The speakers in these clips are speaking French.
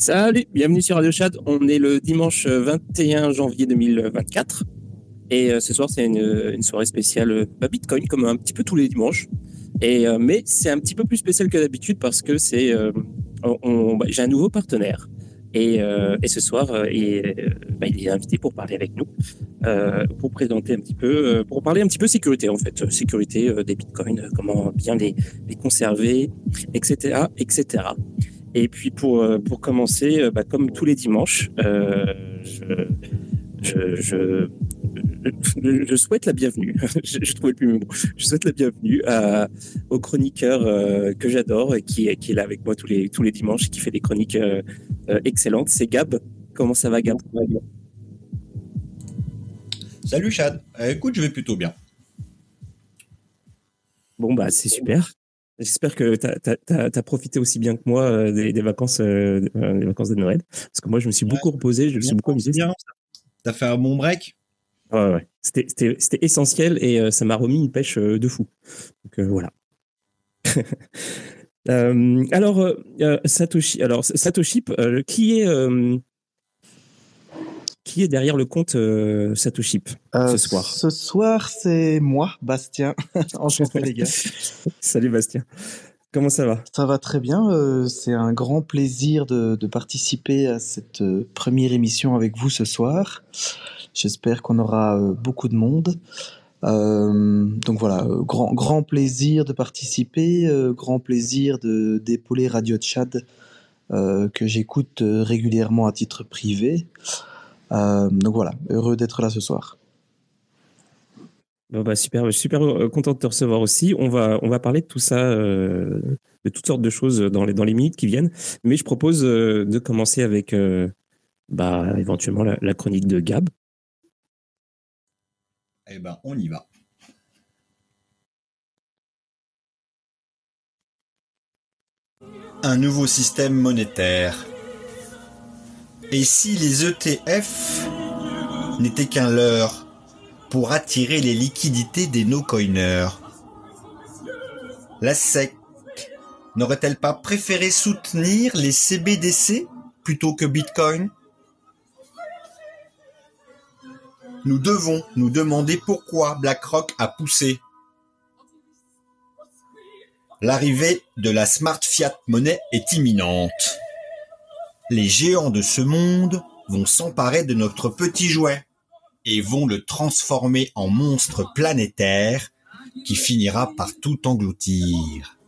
Salut, bienvenue sur Radio Chat. On est le dimanche 21 janvier 2024. Et euh, ce soir, c'est une, soirée spéciale euh, Bitcoin, comme un petit peu tous les dimanches. Euh, mais c'est un petit peu plus spécial que d'habitude parce que c'est, bah, j'ai un nouveau partenaire. Et, ce soir, bah, il est invité pour parler avec nous, pour présenter un petit peu, pour parler un petit peu sécurité en fait, sécurité des bitcoins, comment bien les, les conserver, etc., etc. Et puis pour pour commencer, bah, comme tous les dimanches, je, je, je je, souhaite la bienvenue. je, trouvais plus mot. Je souhaite la bienvenue à, au chroniqueur euh, que j'adore et qui, qui est là avec moi tous les tous les dimanches, qui fait des chroniques euh, euh, excellentes. C'est Gab. Comment ça va, Gab? Salut Chad. écoute, je vais plutôt bien. Bon bah c'est super. J'espère que tu as, profité aussi bien que moi des, vacances, des vacances de Noël. Parce que moi, je me suis beaucoup reposé, je me suis beaucoup amusé. T'as fait un bon break? Ouais, ouais. C'était essentiel et euh, ça m'a remis une pêche euh, de fou. Donc euh, voilà. alors Satoshi, alors Satoshi, qui est qui est derrière le compte Satoshi ce soir Ce soir, c'est moi, Bastien. Enchanté les gars. Salut Bastien. Comment ça va? Ça va très bien. c'est un grand plaisir de, de, participer à cette première émission avec vous ce soir. J'espère qu'on aura euh, beaucoup de monde. Euh, donc voilà, euh, grand, grand plaisir de participer, grand plaisir de d'épauler Radio Tchad que j'écoute régulièrement à titre privé. Donc voilà, heureux d'être là ce soir. bah super, super content de te recevoir aussi. On va, on va parler de tout ça, de toutes sortes de choses dans les, dans les minutes qui viennent. Mais je propose de commencer avec bah, éventuellement la, chronique de Gab. Eh ben, on y va. Un nouveau système monétaire. Et si les ETF n'étaient qu'un leurre pour attirer les liquidités des no-coiners La SEC n'aurait-elle pas préféré soutenir les CBDC plutôt que Bitcoin? Nous devons nous demander pourquoi BlackRock a poussé. L'arrivée de la smart fiat monnaie est imminente. Les géants de ce monde vont s'emparer de notre petit jouet et vont le transformer en monstre planétaire qui finira par tout engloutir.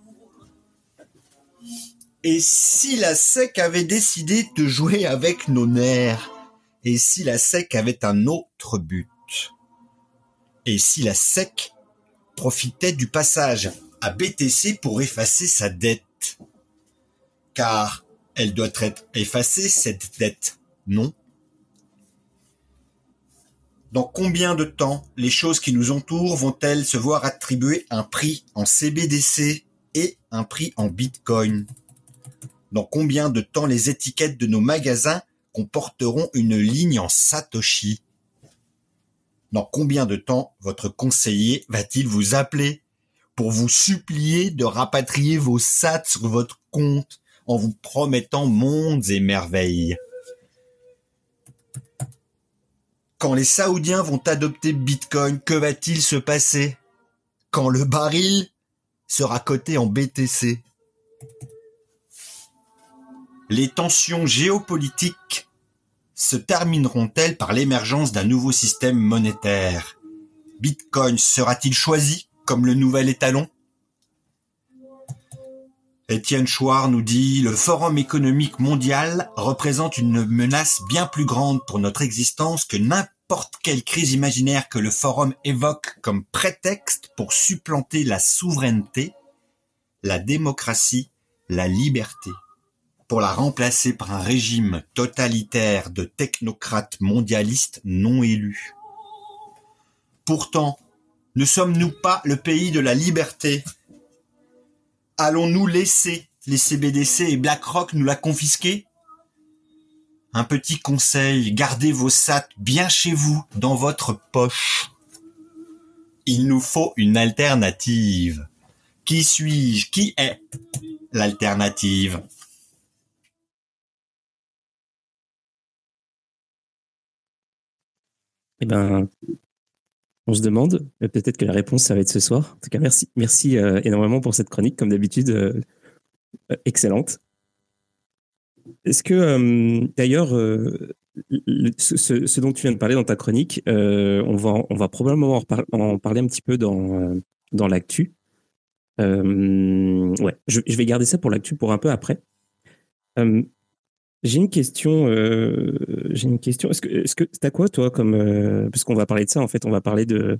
Et si la SEC avait décidé de jouer avec nos nerfs? Et si la SEC avait un autre but? Et si la SEC profitait du passage à BTC pour effacer sa dette? Car elle doit être effacée, cette dette, non. Dans combien de temps les choses qui nous entourent vont-elles se voir attribuer un prix en CBDC et un prix en Bitcoin? Dans combien de temps les étiquettes de nos magasins comporteront une ligne en Satoshi? Dans combien de temps votre conseiller va-t-il vous appeler pour vous supplier de rapatrier vos sats sur votre compte? En vous promettant mondes et merveilles. Quand les Saoudiens vont adopter Bitcoin, que va-t-il se passer? Quand le baril sera coté en BTC les tensions géopolitiques se termineront-elles par l'émergence d'un nouveau système monétaire? Bitcoin sera-t-il choisi comme le nouvel étalon? Étienne Chouard nous dit le Forum économique mondial représente une menace bien plus grande pour notre existence que n'importe quelle crise imaginaire que le Forum évoque comme prétexte pour supplanter la souveraineté, la démocratie, la liberté pour la remplacer par un régime totalitaire de technocrates mondialistes non élus. Pourtant, ne sommes-nous pas le pays de la liberté? allons-nous laisser les CBDC et BlackRock nous la confisquer? Un petit conseil, gardez vos sats bien chez vous, dans votre poche. Il nous faut une alternative. Qui suis-je? Qui est l'alternative? Eh ben, on se demande, peut-être que la réponse, ça va être ce soir. En tout cas, merci, merci énormément pour cette chronique, comme d'habitude, excellente. Est-ce que, d'ailleurs, ce, dont tu viens de parler dans ta chronique, on, va, probablement en, parler un petit peu dans, dans l'actu. ouais, je, vais garder ça pour l'actu pour un peu après. J'ai une question. j'ai une question. Est-ce que, est-ce que t'as quoi toi comme parce qu'on va parler de ça en fait, on va parler de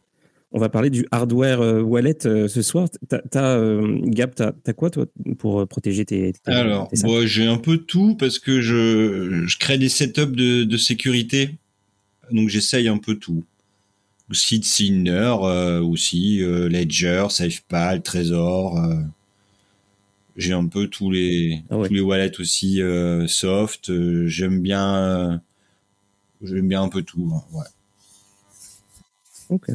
on va parler du hardware euh, wallet euh, ce soir. T'as, euh, Gab, t'as, as quoi toi pour protéger tes, Alors, j'ai un peu tout parce que je, je crée des setups de, de sécurité, donc j'essaye un peu tout. Aussi Sinner, aussi Ledger, SafePal, Trésor. J'ai un peu tous les ah tous les wallets aussi soft. j'aime bien j'aime bien un peu tout. Hein, ouais. Ok.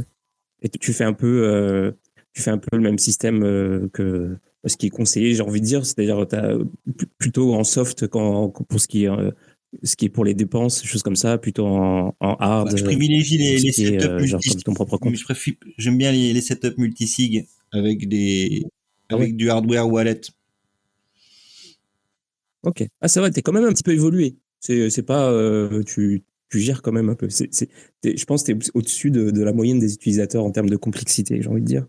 Et tu fais un peu, euh, tu fais un peu le même système euh, que ce qui est conseillé, j'ai envie de dire, c'est-à-dire plutôt en soft quand, pour ce qui est euh, ce qui est pour les dépenses, choses comme ça, plutôt en, hard. je privilégie les, les setups multi ton propre compte. J'aime bien les, les setups multisig avec des ah avec du hardware wallet. Ok. Ah c'est vrai, t'es quand même un petit peu évolué. C'est pas tu tu gères quand même un peu. Je pense que tu es au-dessus de, la moyenne des utilisateurs en termes de complexité, j'ai envie de dire.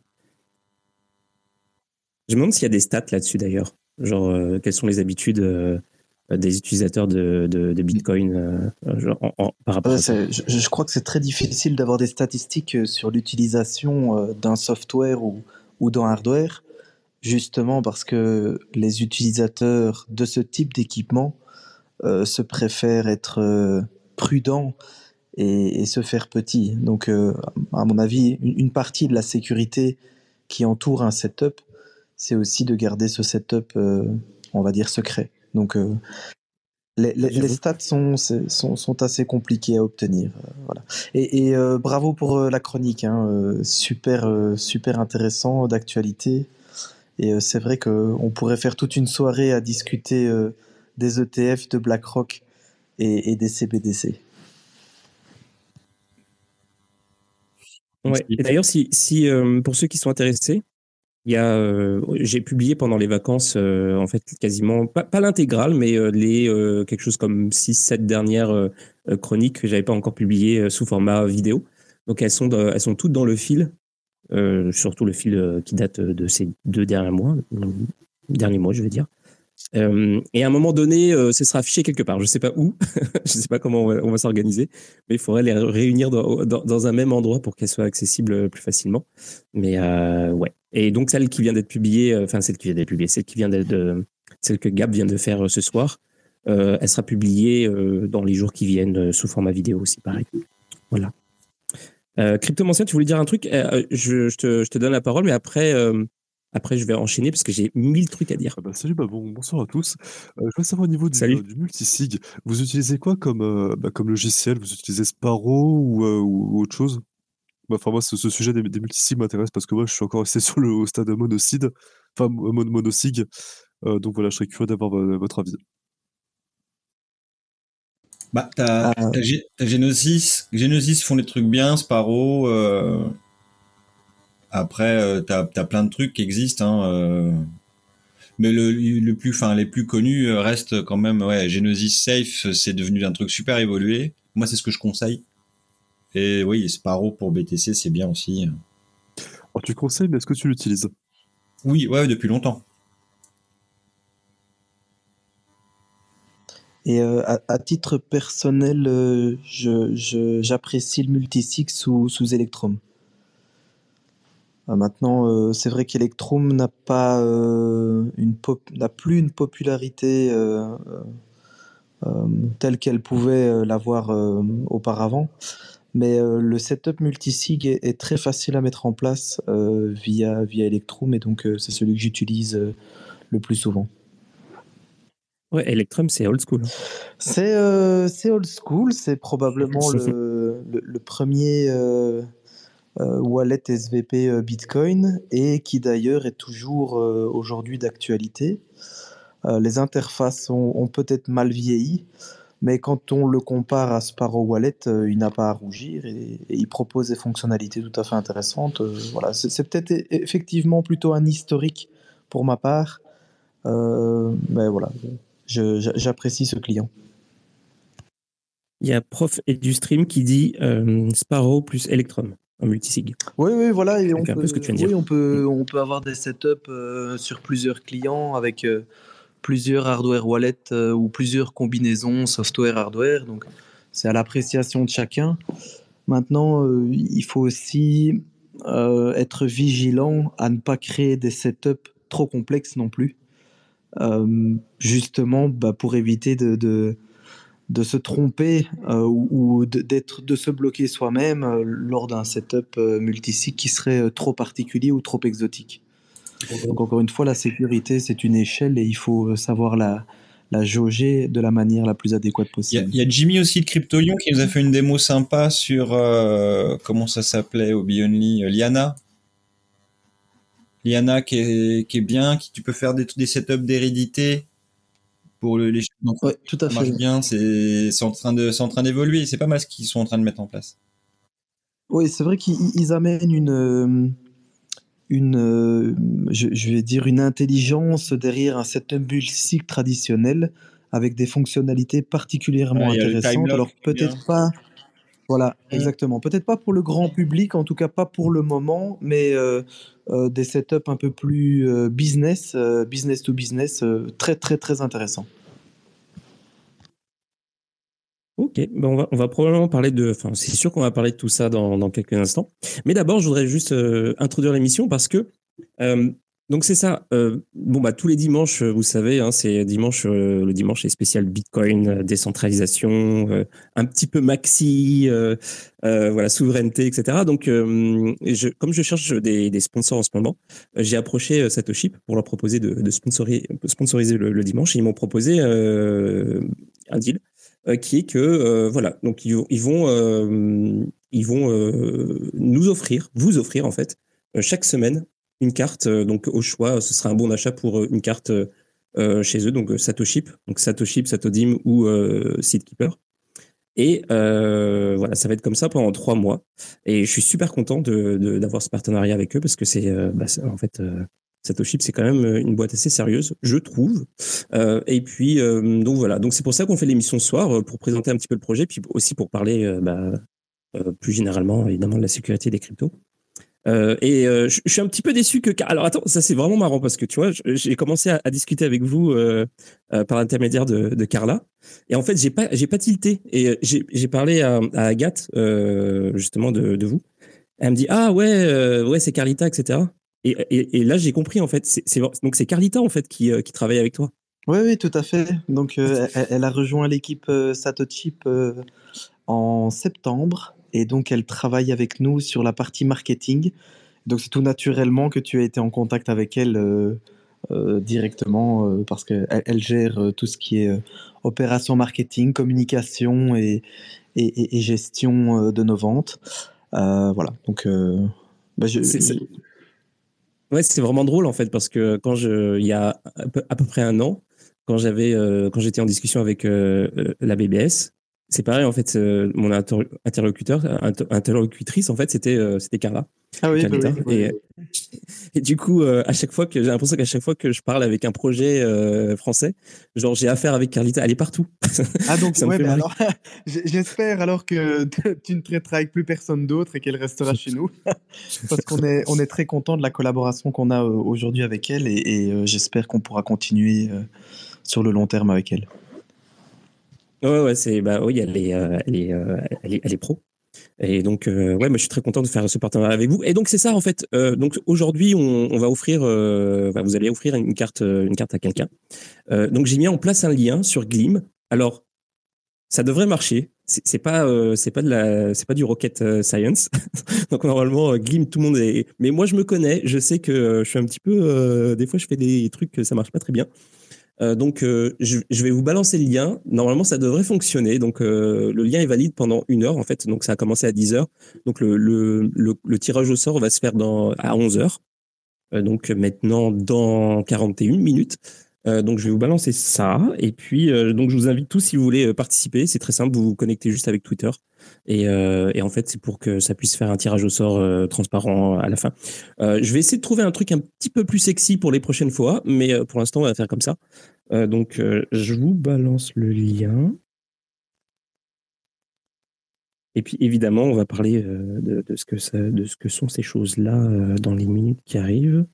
Je me demande s'il y a des stats là-dessus d'ailleurs. Genre, euh, quelles sont les habitudes euh, des utilisateurs de, Bitcoin euh, par rapport à ça? je, je, crois que c'est très difficile d'avoir des statistiques sur l'utilisation d'un software ou, ou d'un hardware, justement parce que les utilisateurs de ce type d'équipement se préfèrent être prudent et, se faire petit. Donc, euh, à mon avis, une, partie de la sécurité qui entoure un setup, c'est aussi de garder ce setup, euh, on va dire, secret. Donc, euh, les, stats sont, sont, sont, assez compliqués à obtenir. voilà. Et, bravo pour la chronique, hein, super, super intéressant, d'actualité. Et c'est vrai qu'on pourrait faire toute une soirée à discuter des ETF de BlackRock et, des CBDC. Ouais. Et d'ailleurs, si, si euh, pour ceux qui sont intéressés, il y a, euh, j'ai publié pendant les vacances, euh, en fait, quasiment, pas, pas l'intégrale, mais les quelque chose comme 6-7 dernières chroniques que j'avais pas encore publiées sous format vidéo. Donc elles sont, elles sont toutes dans le fil, surtout le fil qui date de ces deux derniers mois, derniers mois, je veux dire. Euh, et à un moment donné, euh, ce sera affiché quelque part. Je ne sais pas où, je ne sais pas comment on va, s'organiser, mais il faudrait les réunir dans, un même endroit pour qu'elles soient accessibles plus facilement. Mais euh, ouais. Et donc celle qui vient d'être publiée, enfin celle qui vient d'être publiée, celle qui vient d'être, celle que Gab vient de faire ce soir, elle sera publiée dans les jours qui viennent sous format vidéo aussi, pareil. Voilà. Cryptomancien, tu voulais dire un truc? Je, te, je, te, donne la parole, mais après, après, je vais enchaîner parce que j'ai mille trucs à dire. Ah bah, salut, bah, bon, bonsoir à tous. Euh, je veux savoir au niveau du, euh, du multisig, vous utilisez quoi comme, euh, bah, comme logiciel? Vous utilisez Sparrow ou, ou autre chose? Enfin, moi, ce, sujet des, des multisigs m'intéresse parce que moi, je suis encore resté sur le au stade monocide, enfin, monosig. donc voilà, je serais curieux d'avoir votre avis. Bah, t'as ah. Genesis. Genesis font des trucs bien, Sparrow. Après, euh, tu as, plein de trucs qui existent. Hein, euh. Mais le, le plus, enfin, les plus connus euh, restent quand même, ouais, Genesis Safe, c'est devenu un truc super évolué. Moi, c'est ce que je conseille. Et oui, Sparrow pour BTC, c'est bien aussi. Alors, tu conseilles, mais est-ce que tu l'utilises? Oui, ouais, depuis longtemps. Et à, titre personnel, j'apprécie le multisig sous, sous Electrum. Euh, maintenant, euh, c'est vrai qu'Electrum n'a pas euh, une n'a plus une popularité telle qu'elle pouvait l'avoir auparavant. Mais le setup multisig est, est, très facile à mettre en place via, via Electrum et donc c'est celui que j'utilise le plus souvent. Ouais, Electrum, c'est old school. C'est old school, c'est probablement le, le, premier euh, wallet SVP euh, Bitcoin et qui d'ailleurs est toujours euh, aujourd'hui d'actualité. les interfaces ont, peut-être mal vieilli, Mais quand on le compare à Sparrow Wallet, il n'a pas à rougir et, il propose des fonctionnalités tout à fait intéressantes. voilà, c'est peut-être e, effectivement plutôt un historique pour ma part. mais voilà, j'apprécie ce client. Il y a Prof et du stream qui dit Sparrow plus Electrum en multisig. Oui, oui, voilà. Et on, peut, oui, on, peut, on peut avoir des setups euh, sur plusieurs clients avec euh, plusieurs hardware wallets euh, ou plusieurs combinaisons software-hardware. Donc, c'est à l'appréciation de chacun. Maintenant, il faut aussi être vigilant à ne pas créer des setups trop complexes non plus. Justement, bah, pour éviter de de se tromper euh, ou, d'être de se bloquer soi-même euh, lors d'un setup euh, multisig qui serait trop particulier ou trop exotique. Donc encore une fois, la sécurité c'est une échelle et il faut savoir la, la jauger de la manière la plus adéquate possible. Il y, a Jimmy aussi de CryptoYon qui nous a fait une démo sympa sur comment ça s'appelait au Only Liana. Liana qui est, qui est bien, qui tu peux faire des, des setups d'hérédité pour les ouais, tout à ça marche bien, c'est en train de c'est en train d'évoluer, c'est pas mal ce qu'ils sont en train de mettre en place. Oui, c'est vrai qu'ils amènent une euh, une euh, je, vais dire une intelligence derrière un setup cycle traditionnel avec des fonctionnalités particulièrement intéressantes. Alors peut-être pas voilà, mmh. exactement. Peut-être pas pour le grand public, en tout cas pas pour le moment, mais euh, euh, des setups un peu plus euh, business, business to business, très très très intéressant. Ok, ben on, va, on va probablement parler de. Enfin, c'est sûr qu'on va parler de tout ça dans, dans quelques instants. Mais d'abord, je voudrais juste introduire l'émission parce que donc c'est ça. Euh, bon bah tous les dimanches, vous savez, hein, c'est dimanche. Euh, le dimanche est spécial Bitcoin, euh, décentralisation, un petit peu maxi, voilà souveraineté, etc. Donc je, comme je cherche des, sponsors en ce moment, j'ai approché Satoshi pour leur proposer de, de sponsoriser, le, dimanche. Et ils m'ont proposé un deal qui est que voilà donc ils, ils vont ils vont nous offrir, vous offrir en fait chaque semaine une carte. Euh, donc au choix, ce sera un bon d'achat pour euh, une carte euh, chez eux, donc Satoship, donc Satoship, Satodim ou Seedkeeper. Et voilà, ça va être comme ça pendant trois mois. Et je suis super content d'avoir de, ce partenariat avec eux parce que c'est bah, en fait Satoship, c'est quand même une boîte assez sérieuse, je trouve. et puis donc voilà, donc c'est pour ça qu'on fait l'émission ce soir pour présenter un petit peu le projet, puis aussi pour parler bah, plus généralement évidemment de la sécurité des cryptos. Euh, et euh, je, suis un petit peu déçu que. Alors attends, ça c'est vraiment marrant parce que tu vois, j'ai commencé à, discuter avec vous euh, par l'intermédiaire de, de, Carla, et en fait j'ai pas j'ai pas tilté et j'ai parlé à, à Agathe justement de, de, vous. Elle me dit ah ouais ouais c'est Carlita etc. Et, et, et là j'ai compris en fait c'est donc c'est Carlita en fait qui qui travaille avec toi. Oui oui tout à fait. Donc elle, elle, a rejoint l'équipe Satochip en septembre et donc elle travaille avec nous sur la partie marketing. Donc c'est tout naturellement que tu as été en contact avec elle euh, euh, directement euh, parce qu'elle elle gère tout ce qui est opération marketing, communication et, et, gestion de nos ventes. voilà. Donc bah, Ouais, c'est vraiment drôle en fait parce que quand je, il y a à peu, près un an, quand j'avais, quand j'étais en discussion avec la BBS, c'est pareil en fait mon interlocuteur interlocutrice en fait c'était euh, c'était Carla. Ah oui, bah Et, et, du coup euh, à chaque fois que j'ai l'impression qu'à chaque fois que je parle avec un projet euh, français genre j'ai affaire avec Carlita elle est partout. Ah donc ouais, bah alors j'espère alors que tu ne traiteras avec plus personne d'autre et qu'elle restera chez nous. Parce qu'on est on est très content de la collaboration qu'on a aujourd'hui avec elle et, et j'espère qu'on pourra continuer sur le long terme avec elle Ouais, ouais, c'est bah oui, elle est, euh, elle est, euh, elle est, elle est pro. Et donc, euh, ouais, moi, je suis très content de faire ce partenariat avec vous. Et donc, c'est ça, en fait. donc, aujourd'hui, on, on, va offrir, vous allez offrir une carte, une carte à quelqu'un. donc, j'ai mis en place un lien sur Glim. Alors, ça devrait marcher. C'est pas, c'est pas de la, c'est pas du rocket science. donc, normalement, Glim, tout le monde est. Mais moi, je me connais. Je sais que je suis un petit peu. des fois, je fais des trucs, ça marche pas très bien. Euh, donc, euh, je, vais vous balancer le lien. Normalement, ça devrait fonctionner. Donc, euh, le lien est valide pendant une heure, en fait. Donc, ça a commencé à 10 heures. Donc, le, tirage au sort va se faire à 11 heures. donc, maintenant, dans 41 minutes. Donc je vais vous balancer ça. Et puis donc je vous invite tous si vous voulez participer. C'est très simple, vous vous connectez juste avec Twitter. Et, et en fait c'est pour que ça puisse faire un tirage au sort transparent à la fin. je vais essayer de trouver un truc un petit peu plus sexy pour les prochaines fois, mais pour l'instant on va faire comme ça. donc je vous balance le lien. Et puis évidemment, on va parler euh, de, ce, que de ce que sont ces choses-là euh, dans les minutes qui arrivent.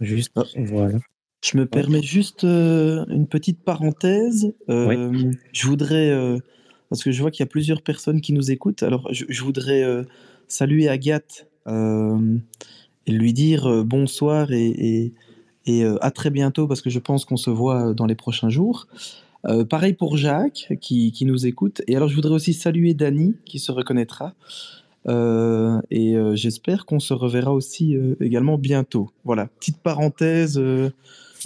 Juste, ah. voilà. Je me permets juste euh, une petite parenthèse. Je voudrais, parce que je vois qu'il y a plusieurs personnes qui nous écoutent, alors je, voudrais saluer Agathe et lui dire bonsoir et, et à très bientôt, parce que je pense qu'on se voit dans les prochains jours. Euh, pareil pour Jacques qui, nous écoute. Et alors je voudrais aussi saluer Dany qui se reconnaîtra. Euh, et euh, j'espère qu'on se reverra aussi également bientôt. Voilà, petite parenthèse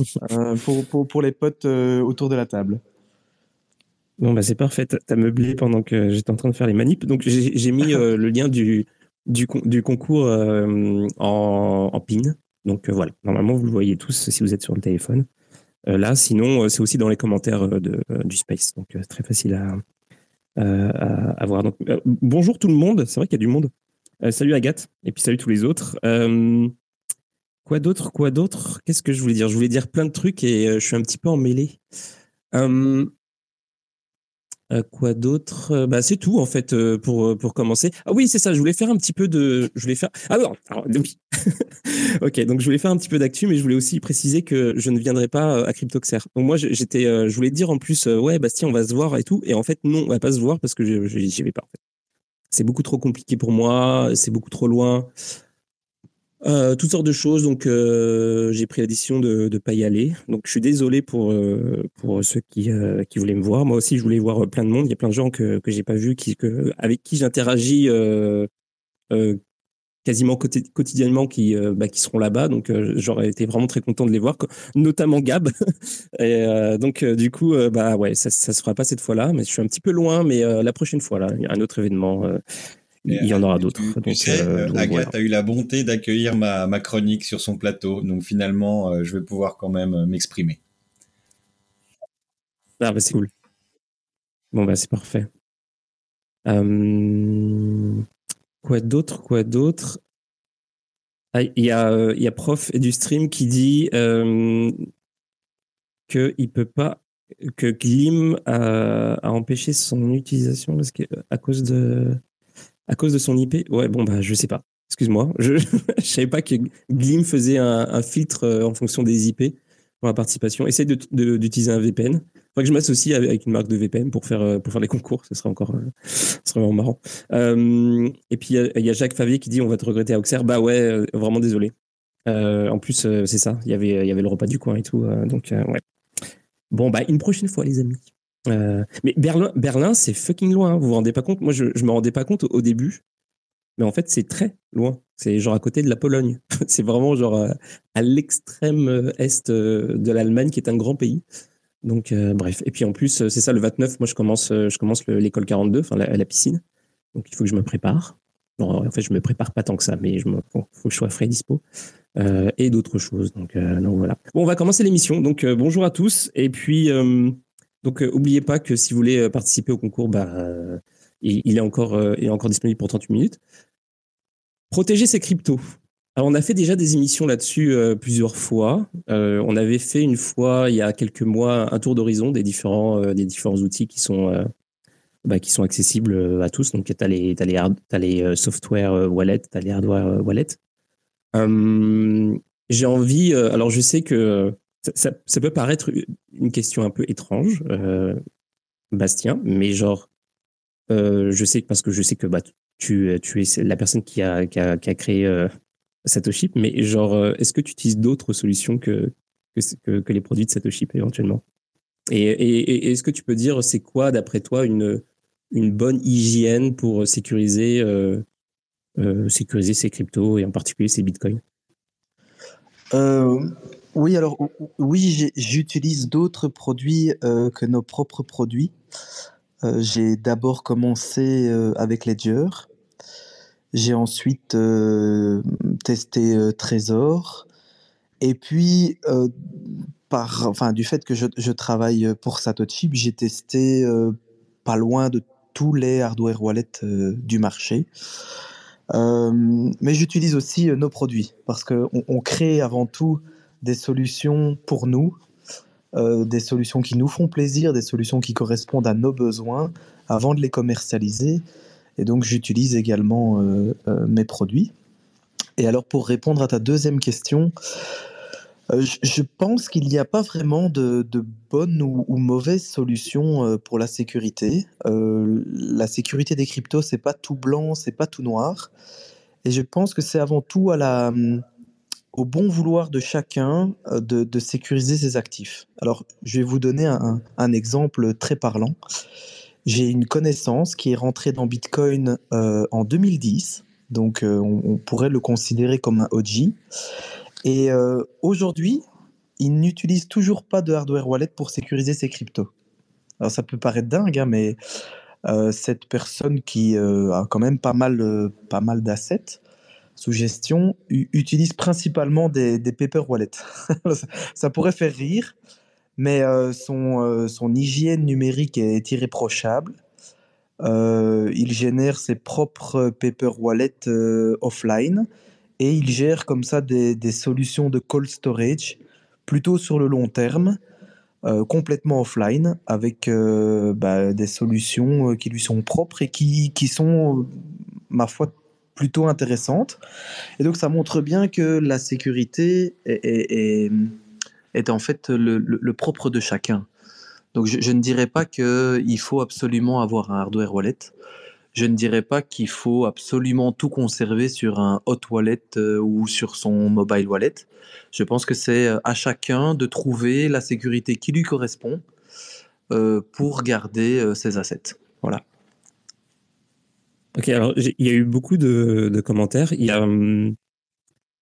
pour, pour, les potes autour de la table. Bon, bah c'est parfait. T'as meublé pendant que j'étais en train de faire les manips. Donc j'ai mis le lien du, du, concours en, en pin. Donc voilà, normalement vous le voyez tous si vous êtes sur le téléphone. Euh, là. Sinon, euh, c'est aussi dans les commentaires euh, de, du Space. Donc, très facile à, à, voir. Donc, bonjour tout le monde. C'est vrai qu'il y a du monde. salut Agathe. Et puis salut tous les autres. Quoi d'autre Quoi d'autre? Qu'est-ce que je voulais dire? Je voulais dire plein de trucs et je suis un petit peu emmêlé. Euh, quoi d'autre? Euh, bah, C'est tout en fait euh, pour, pour commencer. Ah oui, c'est ça, je voulais faire un petit peu de... Je voulais faire... Ah non, alors, oui. ok, donc je voulais faire un petit peu d'actu, mais je voulais aussi préciser que je ne viendrai pas à Cryptoxer. Donc moi, j'étais, je voulais dire en plus, ouais, Bastien, on va se voir et tout. Et en fait, non, on va pas se voir parce que j'y vais pas. C'est beaucoup trop compliqué pour moi, c'est beaucoup trop loin. Euh, toutes sortes de choses, donc euh, j'ai pris la décision de ne pas y aller. Donc je suis désolé pour, euh, pour ceux qui, qui voulaient me voir. Moi aussi, je voulais voir plein de monde. Il y a plein de gens que, que j'ai pas vus, qui, que, avec qui j'interagis quasiment quotidiennement qui, bah, qui seront là-bas. Donc j'aurais été vraiment très content de les voir, notamment Gab. Et donc du coup, bah ouais, ça, ça se fera pas cette fois-là, mais je suis un petit peu loin. Mais la prochaine fois, là, il y a un autre événement il y en aura d'autres. Tu, sais, euh, Agathe a eu la bonté d'accueillir ma, ma, chronique sur son plateau, donc finalement, euh, je vais pouvoir quand même euh, m'exprimer. Ah bah c'est cool. Bon bah c'est parfait. Quoi d'autre Quoi d'autre? Ah, Il y, a, y a prof du stream qui dit euh, qu'il peut pas que Glim a, a, empêché son utilisation parce que à cause de à cause de son IP Ouais, bon, bah, je sais pas. Excuse-moi. Je ne savais pas que Glim faisait un, filtre euh, en fonction des IP pour la participation. Essaye d'utiliser un VPN. Faudrait que je m'associe avec une marque de VPN pour faire, euh, pour faire les concours. Ce serait encore euh, ce vraiment marrant. et puis, il y, a Jacques Favier qui dit On va te regretter à Auxerre. Bah ouais, vraiment désolé. en plus, c'est ça. Il y avait, il y avait le repas du coin et tout. donc, ouais. Bon, bah, une prochaine fois, les amis. Euh, mais Berlin, Berlin c'est fucking loin. Vous vous rendez pas compte? Moi, je, je me rendais pas compte au, début, mais en fait, c'est très loin. C'est genre à côté de la Pologne. c'est vraiment genre euh, à, l'extrême euh, est de l'Allemagne, qui est un grand pays. Donc, bref. Et puis en plus, c'est ça le 29. Moi, je commence, je commence l'école 42, enfin la, piscine. Donc, il faut que je me prépare. en fait, je me prépare pas tant que ça, mais il faut que je sois frais dispo. et d'autres choses. Donc, donc, voilà. Bon, on va commencer l'émission. Donc, bonjour à tous. Et puis, donc, n'oubliez euh, oubliez pas que si vous voulez euh, participer au concours, bah, euh, il, est encore, disponible pour 38 minutes. Protéger ses cryptos. Alors, on a fait déjà des émissions là-dessus plusieurs fois. on avait fait une fois, il y a quelques mois, un tour d'horizon des différents, outils qui sont, bah, qui sont accessibles à tous. Donc, tu as les, as les, software wallet, tu as les hardware wallet. J'ai envie, alors je sais que ça, peut paraître une question un peu étrange, euh, Bastien, mais genre, euh, je sais parce que je sais que bah, tu, es la personne qui a, créé euh, Satoshi, mais genre, est-ce que tu utilises d'autres solutions que, que, les produits de Satoshi éventuellement? Et, est-ce que tu peux dire, c'est quoi, d'après toi, une, une bonne hygiène pour sécuriser, sécuriser ces cryptos et en particulier ces bitcoins? Oui, alors oui, j'utilise d'autres produits euh, que nos propres produits. Euh, j'ai d'abord commencé euh, avec Ledger. J'ai ensuite testé Trésor. Et puis, par, enfin, du fait que je, je travaille pour Satoshi, j'ai testé pas loin de tous les hardware wallets du marché. mais j'utilise aussi nos produits parce qu'on on crée avant tout des solutions pour nous, euh, des solutions qui nous font plaisir, des solutions qui correspondent à nos besoins avant de les commercialiser. Et donc j'utilise également euh, euh, mes produits. Et alors pour répondre à ta deuxième question, je, pense qu'il n'y a pas vraiment de, de bonne ou, ou, mauvaise solution pour la sécurité. la sécurité des cryptos, c'est pas tout blanc, c'est pas tout noir. Et je pense que c'est avant tout à la, au bon vouloir de chacun euh, de, sécuriser ses actifs. Alors, je vais vous donner un, exemple très parlant. J'ai une connaissance qui est rentrée dans Bitcoin euh, en 2010, donc euh, on, pourrait le considérer comme un OG. Et aujourd'hui, il n'utilise toujours pas de hardware wallet pour sécuriser ses cryptos. Alors ça peut paraître dingue, hein, mais cette personne qui a quand même pas mal, pas mal d'assets, sous gestion utilise principalement des, paper wallets. ça pourrait faire rire, mais euh, son, euh, son hygiène numérique est irréprochable. Euh, il génère ses propres paper wallets offline et il gère comme ça des, solutions de cold storage plutôt sur le long terme, complètement offline, avec bah, des solutions qui lui sont propres et qui sont, ma foi, plutôt intéressante. Et donc ça montre bien que la sécurité est, en fait le, propre de chacun. Donc je, ne dirais pas qu'il faut absolument avoir un hardware wallet. Je ne dirais pas qu'il faut absolument tout conserver sur un hot wallet euh, ou sur son mobile wallet. Je pense que c'est euh, à chacun de trouver la sécurité qui lui correspond euh, pour garder ses assets. Voilà. Ok, alors il y a eu beaucoup de, commentaires. Il y, a, hum,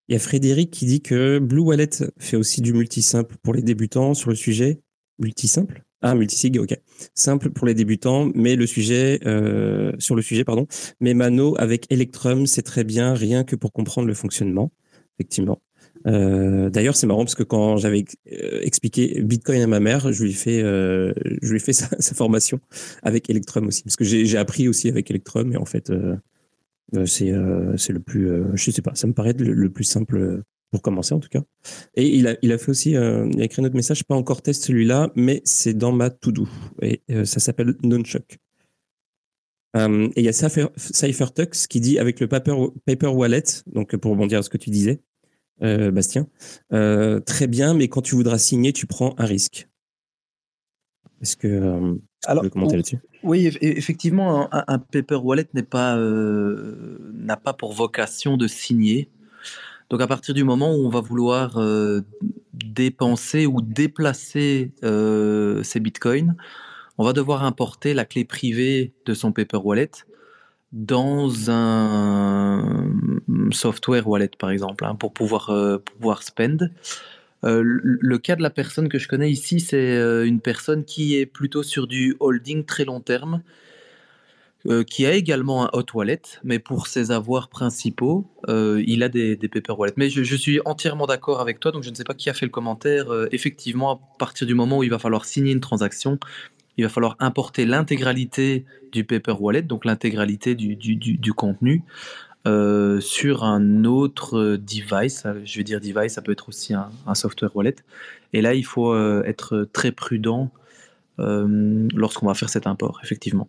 y a Frédéric qui dit que Blue Wallet fait aussi du multisimple pour les débutants sur le sujet. Multisimple? Ah, multisig, ok. Simple pour les débutants, mais le sujet, euh, sur le sujet, pardon. Mais Mano avec Electrum, c'est très bien, rien que pour comprendre le fonctionnement. Effectivement. Euh, d'ailleurs, c'est marrant parce que quand j'avais euh, expliqué Bitcoin à ma mère, je lui ai fait, euh, je lui ai fait sa, formation avec Electrum aussi, parce que j'ai appris aussi avec Electrum, et en fait, c'est c'est le plus, je sais pas, ça me paraît le, plus simple pour commencer en tout cas. Et il a, il a fait aussi, il a écrit notre message, pas encore test celui-là, mais c'est dans ma to-do, et ça s'appelle Nunchuck. et il y a CypherTux qui dit avec le paper, paper wallet, donc pour rebondir à ce que tu disais, euh, Bastien. Euh, très bien, mais quand tu voudras signer, tu prends un risque. Est-ce que euh, Alors, tu peux commenter là-dessus? Oui, effectivement, un, paper wallet n'est pas n'a pas pour vocation de signer. Donc à partir du moment où on va vouloir dépenser ou déplacer ses bitcoins, on va devoir importer la clé privée de son paper wallet dans un software wallet, par exemple, hein, pour pouvoir, euh, pouvoir spend. Euh, le cas de la personne que je connais ici, c'est euh, une personne qui est plutôt sur du holding très long terme, qui a également un hot wallet, mais pour ses avoirs principaux, il a des, paper wallets. Mais je suis entièrement d'accord avec toi, donc je ne sais pas qui a fait le commentaire. effectivement, à partir du moment où il va falloir signer une transaction, il va falloir importer l'intégralité du paper wallet, donc l'intégralité du, contenu, euh, sur un autre device. Je vais dire device, ça peut être aussi un, un software wallet. Et là, il faut euh, être très prudent euh, lorsqu'on va faire cet import, effectivement.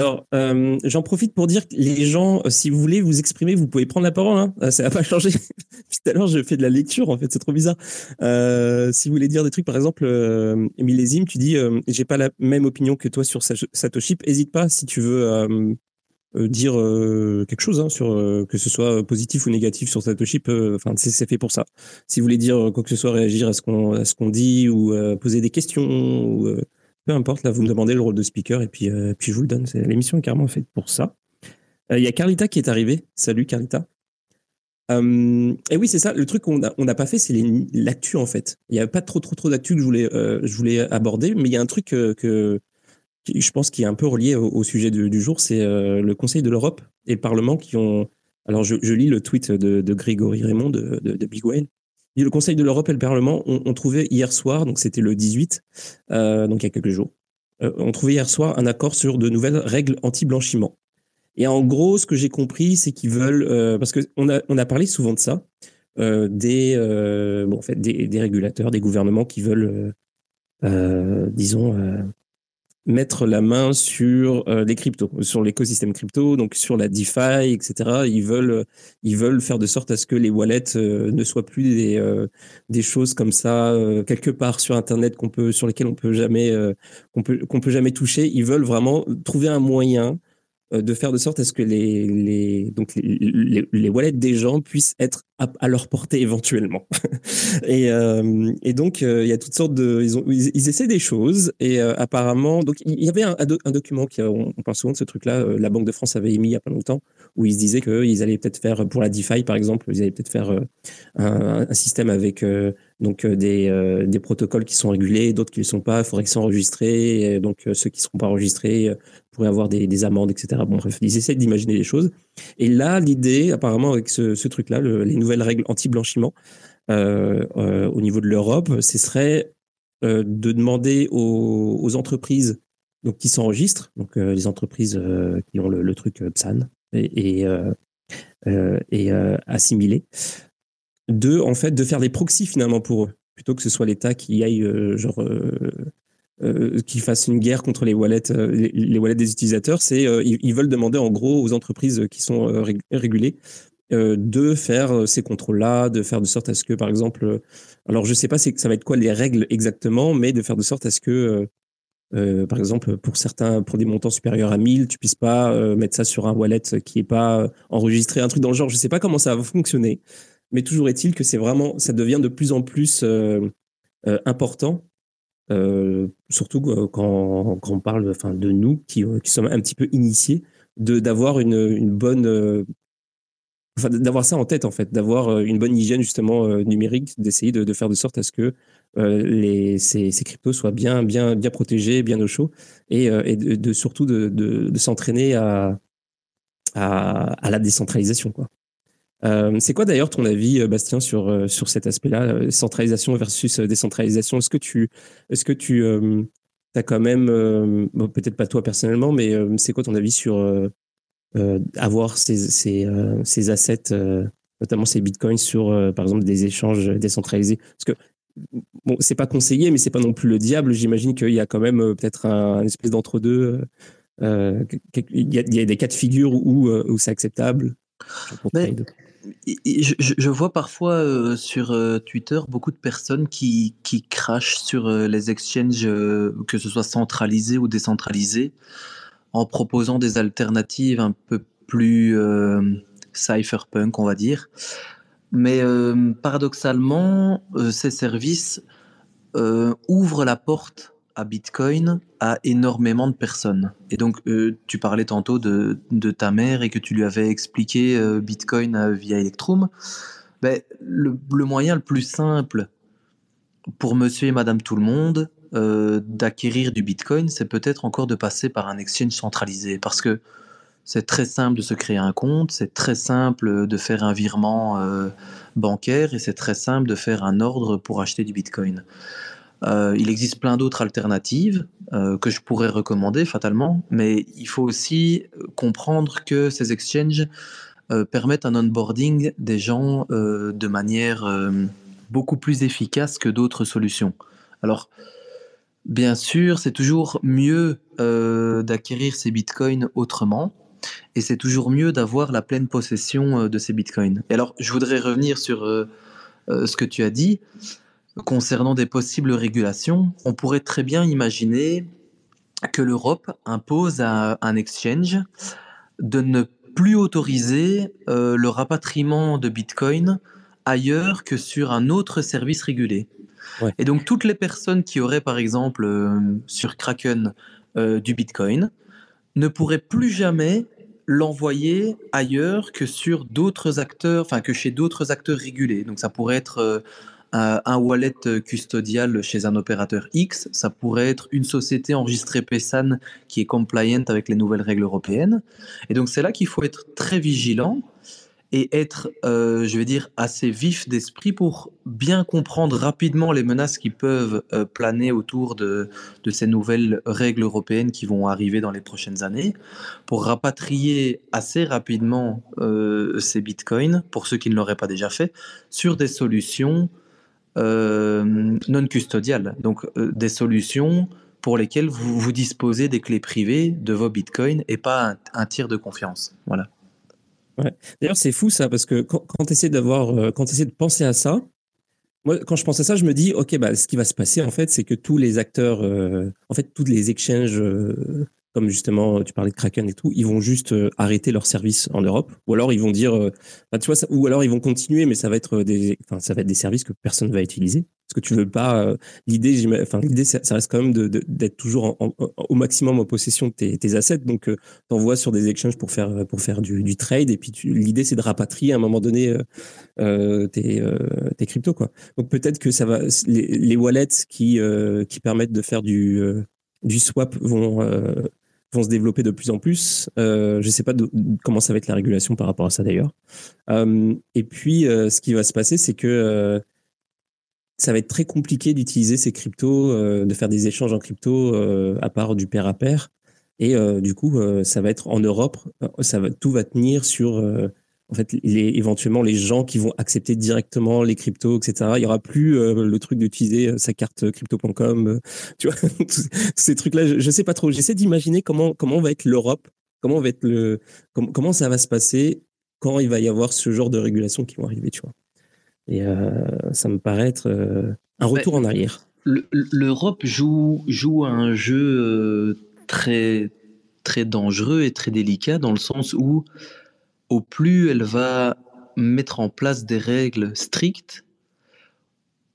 Alors, euh, j'en profite pour dire que les gens, euh, si vous voulez vous exprimer, vous pouvez prendre la parole. Hein. Euh, ça n'a pas changé. tout à l'heure, je fais de la lecture, en fait, c'est trop bizarre. si vous voulez dire des trucs, par exemple, Millésime, tu dis, j'ai pas la même opinion que toi sur Satoshi. N'hésite pas si tu veux dire quelque chose hein, sur que ce soit positif ou négatif sur Satoshi. Enfin, c'est fait pour ça. Si vous voulez dire quoi que ce soit, réagir à ce qu'on dit ou poser des questions peu importe, là, vous me demandez le rôle de speaker et puis, euh, puis je vous le donne. L'émission est carrément faite pour ça. Euh, il y a Carlita qui est arrivée. Salut Carlita. Euh, et oui, c'est ça. Le truc qu'on n'a pas fait, c'est l'actu en fait. Il n'y a pas trop trop trop d'actu que je voulais, je voulais aborder, mais il y a un truc que, je pense qui est un peu relié au, sujet du, jour, c'est le Conseil de l'Europe et le Parlement qui ont. Alors je, lis le tweet de, Grégory Raymond de, de, Big Whale le Conseil de l'Europe et le Parlement ont, trouvé hier soir, donc c'était le 18, donc il y a quelques jours, ont trouvé hier soir un accord sur de nouvelles règles anti-blanchiment. Et en gros, ce que j'ai compris, c'est qu'ils veulent, parce qu'on a, on a parlé souvent de ça, des, bon, en fait, des, régulateurs, des gouvernements qui veulent, disons, mettre la main sur euh, les cryptos, sur l'écosystème crypto, donc sur la DeFi, etc. Ils veulent, ils veulent faire de sorte à ce que les wallets euh, ne soient plus des, euh, des choses comme ça quelque part sur Internet qu'on peut, sur lesquelles on peut jamais, qu'on peut, qu'on peut jamais toucher. Ils veulent vraiment trouver un moyen euh, de faire de sorte à ce que les, les donc les, les, wallets des gens puissent être à, leur portée éventuellement. et, euh, et donc euh, il y a toutes sortes de ils ont ils, essaient des choses et apparemment donc il y avait un, un, document qui on, parle souvent de ce truc là la Banque de France avait émis il y a pas longtemps où ils se disaient qu'ils allaient peut-être faire pour la DeFi par exemple ils allaient peut-être faire un, système avec donc des, des protocoles qui sont régulés d'autres qui ne le sont pas il faudrait qu'ils soient enregistrés donc ceux qui seront pas enregistrés pourrait avoir des, amendes, etc. Bon, bref, ils essaient d'imaginer des choses. Et là, l'idée, apparemment, avec ce, truc-là, les nouvelles règles anti-blanchiment euh, euh, au niveau de l'Europe, ce serait euh, de demander aux, entreprises donc, qui s'enregistrent, donc les entreprises qui ont le, truc PSAN et, et, assimilé, de, en fait, de faire des proxys finalement pour eux, plutôt que ce soit l'État qui aille genre euh, qu'ils fassent une guerre contre les wallets, euh, les, wallets des utilisateurs. C'est euh, ils, veulent demander en gros aux entreprises qui sont régulées de faire ces contrôles-là, de faire de sorte à ce que, par exemple, alors je sais pas ça va être quoi les règles exactement, mais de faire de sorte à ce que par exemple, pour certains, pour des montants supérieurs à 1000, tu puisses pas mettre ça sur un wallet qui est pas enregistré, un truc dans le genre. Je sais pas comment ça va fonctionner, mais toujours est-il que c'est vraiment, ça devient de plus en plus important euh, surtout euh, quand, on parle enfin, de nous qui, euh, qui sommes un petit peu initiés, d'avoir une, une, bonne. Enfin, d'avoir ça en tête, en fait, d'avoir une bonne hygiène justement numérique, d'essayer de, faire de sorte à ce que les, ces, ces, cryptos soient bien, bien, bien protégés, bien au chaud, et, et de, surtout de, de s'entraîner à, à, à, la décentralisation. Quoi. Euh, c'est quoi d'ailleurs ton avis, euh, Bastien, sur, euh, sur cet aspect-là, centralisation versus décentralisation? Est-ce que tu, est-ce que tu as quand même, peut-être pas toi personnellement, mais c'est quoi ton avis sur avoir ces, ces, ces assets, notamment ces bitcoins, sur par exemple des échanges décentralisés? Parce que bon, c'est pas conseillé, mais c'est pas non plus le diable. J'imagine qu'il y a quand même peut-être un, espèce d'entre-deux. il, y a, y a, des cas de figure où, où c'est acceptable. Je, vois parfois euh, sur euh, Twitter beaucoup de personnes qui, qui crachent sur euh, les exchanges, que ce soit centralisés ou décentralisés, en proposant des alternatives un peu plus cypherpunk, on va dire. Mais paradoxalement, ces services ouvrent la porte Bitcoin à énormément de personnes. Et donc, euh, tu parlais tantôt de, ta mère et que tu lui avais expliqué euh, Bitcoin euh, via Electrum. Ben, le, moyen le plus simple pour monsieur et madame tout le monde d'acquérir du Bitcoin, c'est peut-être encore de passer par un exchange centralisé. Parce que c'est très simple de se créer un compte, c'est très simple de faire un virement bancaire et c'est très simple de faire un ordre pour acheter du Bitcoin. Euh, il existe plein d'autres alternatives euh, que je pourrais recommander fatalement, mais il faut aussi euh, comprendre que ces exchanges permettent un onboarding des gens de manière beaucoup plus efficace que d'autres solutions. Alors, bien sûr, c'est toujours mieux d'acquérir ces bitcoins autrement, et c'est toujours mieux d'avoir la pleine possession de ces bitcoins. Et alors, je voudrais revenir sur ce que tu as dit concernant des possibles régulations, on pourrait très bien imaginer que l'Europe impose à un exchange de ne plus autoriser euh, le rapatriement de Bitcoin ailleurs que sur un autre service régulé. Et donc toutes les personnes qui auraient par exemple euh, sur Kraken euh, du Bitcoin ne pourraient plus jamais l'envoyer ailleurs que sur d'autres acteurs, enfin que chez d'autres acteurs régulés. Donc ça pourrait être un wallet custodial chez un opérateur X, ça pourrait être une société enregistrée PESAN qui est compliant avec les nouvelles règles européennes. Et donc c'est là qu'il faut être très vigilant et être, euh, je vais dire, assez vif d'esprit pour bien comprendre rapidement les menaces qui peuvent euh, planer autour de, ces nouvelles règles européennes qui vont arriver dans les prochaines années, pour rapatrier assez rapidement euh, ces bitcoins, pour ceux qui ne l'auraient pas déjà fait, sur des solutions euh, non custodiales, donc euh, des solutions pour lesquelles vous, vous disposez des clés privées de vos bitcoins et pas un, un tiers de confiance. Voilà. D'ailleurs, c'est fou ça, parce que quand, quand tu essaies d'avoir, euh, quand essaies de penser à ça, moi, quand je pense à ça, je me dis, ok, bah, ce qui va se passer en fait, c'est que tous les acteurs, en fait, toutes les exchanges, comme justement, tu parlais de Kraken et tout, ils vont juste euh, arrêter leur service en Europe, ou alors ils vont dire, euh, bah, tu vois, ou alors ils vont continuer, mais ça va être des, enfin, ça va être des services que personne va utiliser, parce que tu veux pas. euh, l'idée, enfin, l'idée, ça, reste quand même d'être toujours au maximum en possession de tes, assets, donc euh, t'envoies sur des exchanges pour faire pour faire du, du trade, et puis l'idée, c'est de rapatrier à un moment donné euh, euh, tes, euh, tes cryptos, quoi. Donc peut-être que ça va, les, wallets qui euh, qui permettent de faire du euh, du swap vont euh, vont se développer de plus en plus. Euh, je ne sais pas comment ça va être la régulation par rapport à ça d'ailleurs. Euh, et puis, euh, ce qui va se passer, c'est que ça va être très compliqué d'utiliser ces cryptos, de faire des échanges en crypto à part du pair à pair. Et du coup, ça va être en Europe, ça va, tout va tenir sur en fait, les, éventuellement les gens qui vont accepter directement les cryptos, etc. Il y aura plus euh, le truc d'utiliser euh, sa carte crypto.com, euh, tu vois, tous ces trucs-là. Je, je sais pas trop. J'essaie d'imaginer comment comment va être l'Europe, comment va être le, com comment ça va se passer quand il va y avoir ce genre de régulations qui vont arriver, tu vois. Et euh, ça me paraît être un retour en arrière. L'Europe joue joue un jeu très très dangereux et très délicat dans le sens où au plus elle va mettre en place des règles strictes,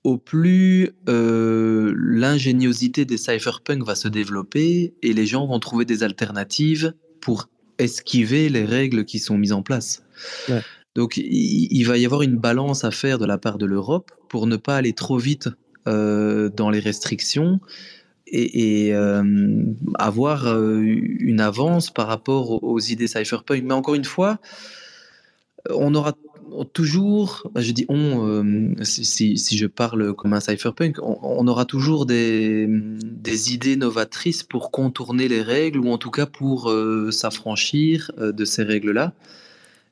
au plus euh, l'ingéniosité des cypherpunks va se développer et les gens vont trouver des alternatives pour esquiver les règles qui sont mises en place. Ouais. Donc il, il, va y avoir une balance à faire de la part de l'Europe pour ne pas aller trop vite euh, dans les restrictions et, euh, avoir euh, une avance par rapport aux idées cypherpunk. Mais encore une fois, on aura toujours, je dis on, euh, si, je parle comme un cypherpunk, on, aura toujours des, idées novatrices pour contourner les règles ou en tout cas pour s'affranchir de ces règles-là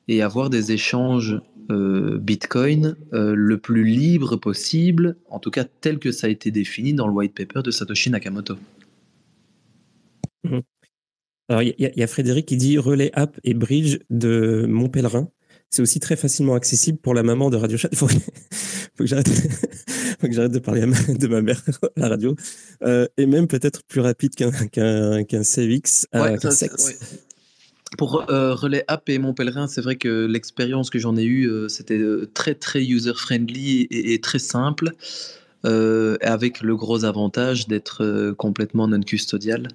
et avoir des échanges euh, Bitcoin euh, le plus libre possible, en tout cas tel que ça a été défini dans le white paper de Satoshi Nakamoto. Mmh. Alors, il y, y, a Frédéric qui dit relais app et bridge de mon pèlerin. C'est aussi très facilement accessible pour la maman de Radio Chat. Il faut, que j'arrête faut que j'arrête de parler de ma mère à la radio. Euh, et même peut-être plus rapide qu'un qu qu CVX. Ouais, qu sexe. Ouais. Pour euh, Relais App et Mon Pèlerin, c'est vrai que l'expérience que j'en ai eue, euh, c'était très très user-friendly et, très simple, euh, avec le gros avantage d'être euh, complètement non-custodial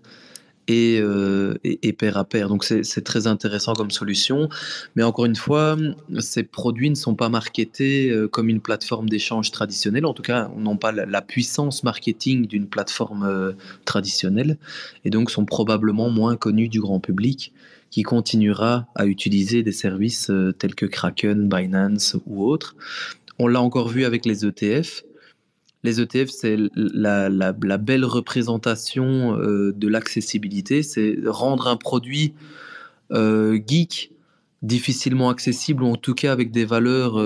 et, euh, pair à pair. Donc c'est très intéressant comme solution. Mais encore une fois, ces produits ne sont pas marketés euh, comme une plateforme d'échange traditionnelle. En tout cas, n'ont pas la, puissance marketing d'une plateforme euh, traditionnelle et donc sont probablement moins connus du grand public qui continuera à utiliser des services euh, tels que Kraken, Binance ou autres. On l'a encore vu avec les ETF. Les ETF, c'est la, belle représentation euh, de l'accessibilité, c'est rendre un produit euh, geek difficilement accessible, ou en tout cas avec des valeurs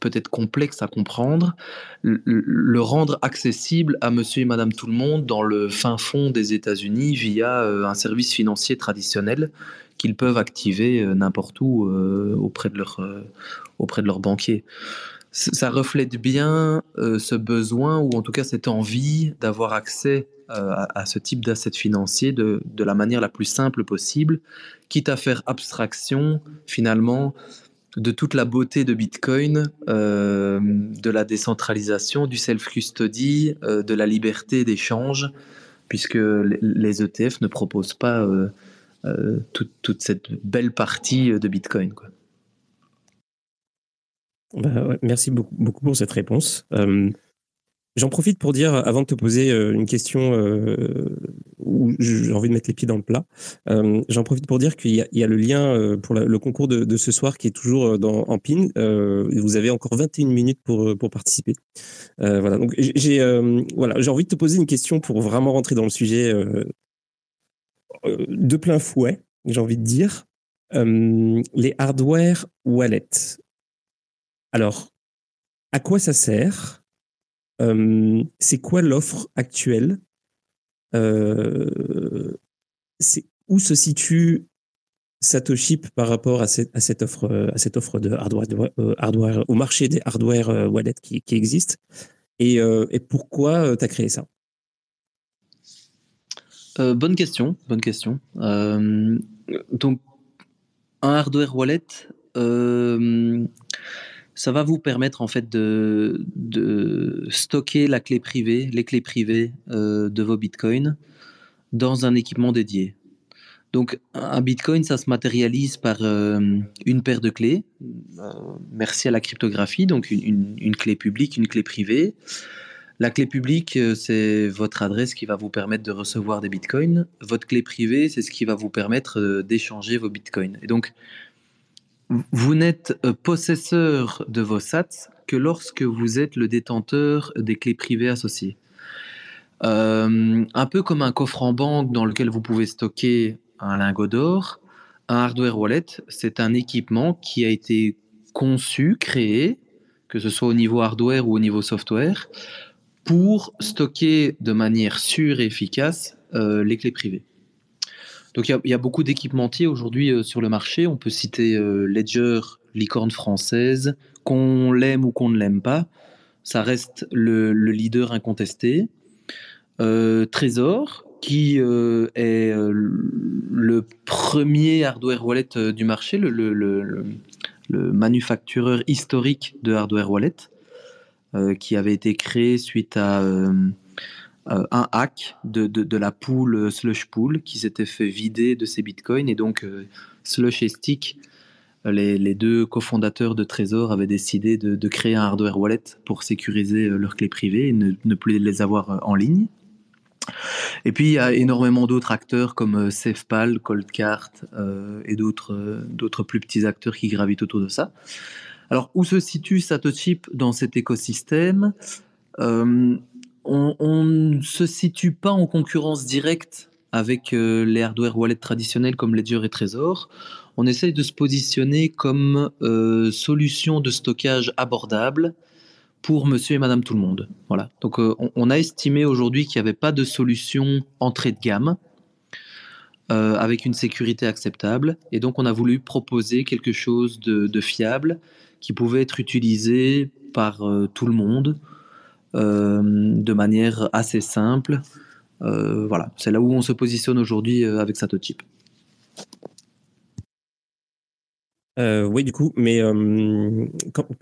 peut-être complexes à comprendre, le, rendre accessible à monsieur et madame tout le monde dans le fin fond des États-Unis via euh, un service financier traditionnel qu'ils peuvent activer euh, n'importe où euh, auprès, de leur, auprès de leur banquier. Ça reflète bien ce besoin ou en tout cas cette envie d'avoir accès à, ce type d'asset financier de, de, la manière la plus simple possible, quitte à faire abstraction finalement de toute la beauté de Bitcoin, euh, de la décentralisation, du self-custody, euh, de la liberté d'échange, puisque les ETF ne proposent pas euh, toute, cette belle partie de Bitcoin. Bah merci beaucoup, pour cette réponse. J'en profite pour dire, avant de te poser euh, une question euh, où j'ai envie de mettre les pieds dans le plat, euh, j'en profite pour dire qu'il y, a le lien pour le concours de, ce soir qui est toujours dans, en pin. vous avez encore 21 minutes pour, pour participer. voilà, donc j'ai voilà, envie de te poser une question pour vraiment rentrer dans le sujet de plein fouet, j'ai envie de dire. les hardware wallets. Alors, à quoi ça sert? Euh, c'est quoi l'offre actuelle? Euh, Où se situe Satoshi par rapport à cette, offre, à cette offre de hardware, euh, hardware au marché des hardware wallets qui, qui existent? Et, et pourquoi tu as créé ça? Bonne question, bonne question. donc, un hardware wallet, ça va vous permettre en fait de, stocker la clé privée, les clés privées euh, de vos bitcoins dans un équipement dédié. Donc un bitcoin, ça se matérialise par euh, une paire de clés. Euh, merci à la cryptographie, donc une, une, clé publique, une clé privée. La clé publique, c'est votre adresse qui va vous permettre de recevoir des bitcoins. Votre clé privée, c'est ce qui va vous permettre d'échanger vos bitcoins. Et donc, vous n'êtes euh, possesseur de vos sats que lorsque vous êtes le détenteur des clés privées associées. Euh, un peu comme un coffre en banque dans lequel vous pouvez stocker un lingot d'or, un hardware wallet, c'est un équipement qui a été conçu, créé, que ce soit au niveau hardware ou au niveau software, pour stocker de manière sûre et efficace euh, les clés privées. Donc il y, a beaucoup d'équipementiers aujourd'hui euh, sur le marché. On peut citer euh, Ledger, licorne française, qu'on l'aime ou qu'on ne l'aime pas, ça reste le, leader incontesté. Euh, Trésor, qui est le premier hardware wallet du marché, le, le, manufactureur historique de hardware wallet, qui avait été créé suite à euh, un hack de, de, la pool euh, Slush Pool qui s'était fait vider de ses bitcoins. Et donc, euh, Slush et Stick, les, les deux cofondateurs de Trésor, avaient décidé de, créer un hardware wallet pour sécuriser leurs clés privées et ne, ne plus les avoir en ligne. Et puis il y a énormément d'autres acteurs comme SafePal, Coldcard euh, et d'autres d'autres plus petits acteurs qui gravitent autour de ça. Alors où se situe Satoshi dans cet écosystème? On, ne se situe pas en concurrence directe avec euh, les hardware wallets traditionnels comme Ledger et Trésor. On essaye de se positionner comme euh, solution de stockage abordable pour monsieur et madame tout le monde. Voilà. Donc euh, on, a estimé aujourd'hui qu'il n'y avait pas de solution entrée de gamme avec une sécurité acceptable. Et donc on a voulu proposer quelque chose de fiable qui pouvait être utilisé par tout le monde de manière assez simple. Euh, voilà, c'est là où on se positionne aujourd'hui euh, avec. Euh, oui, du coup, mais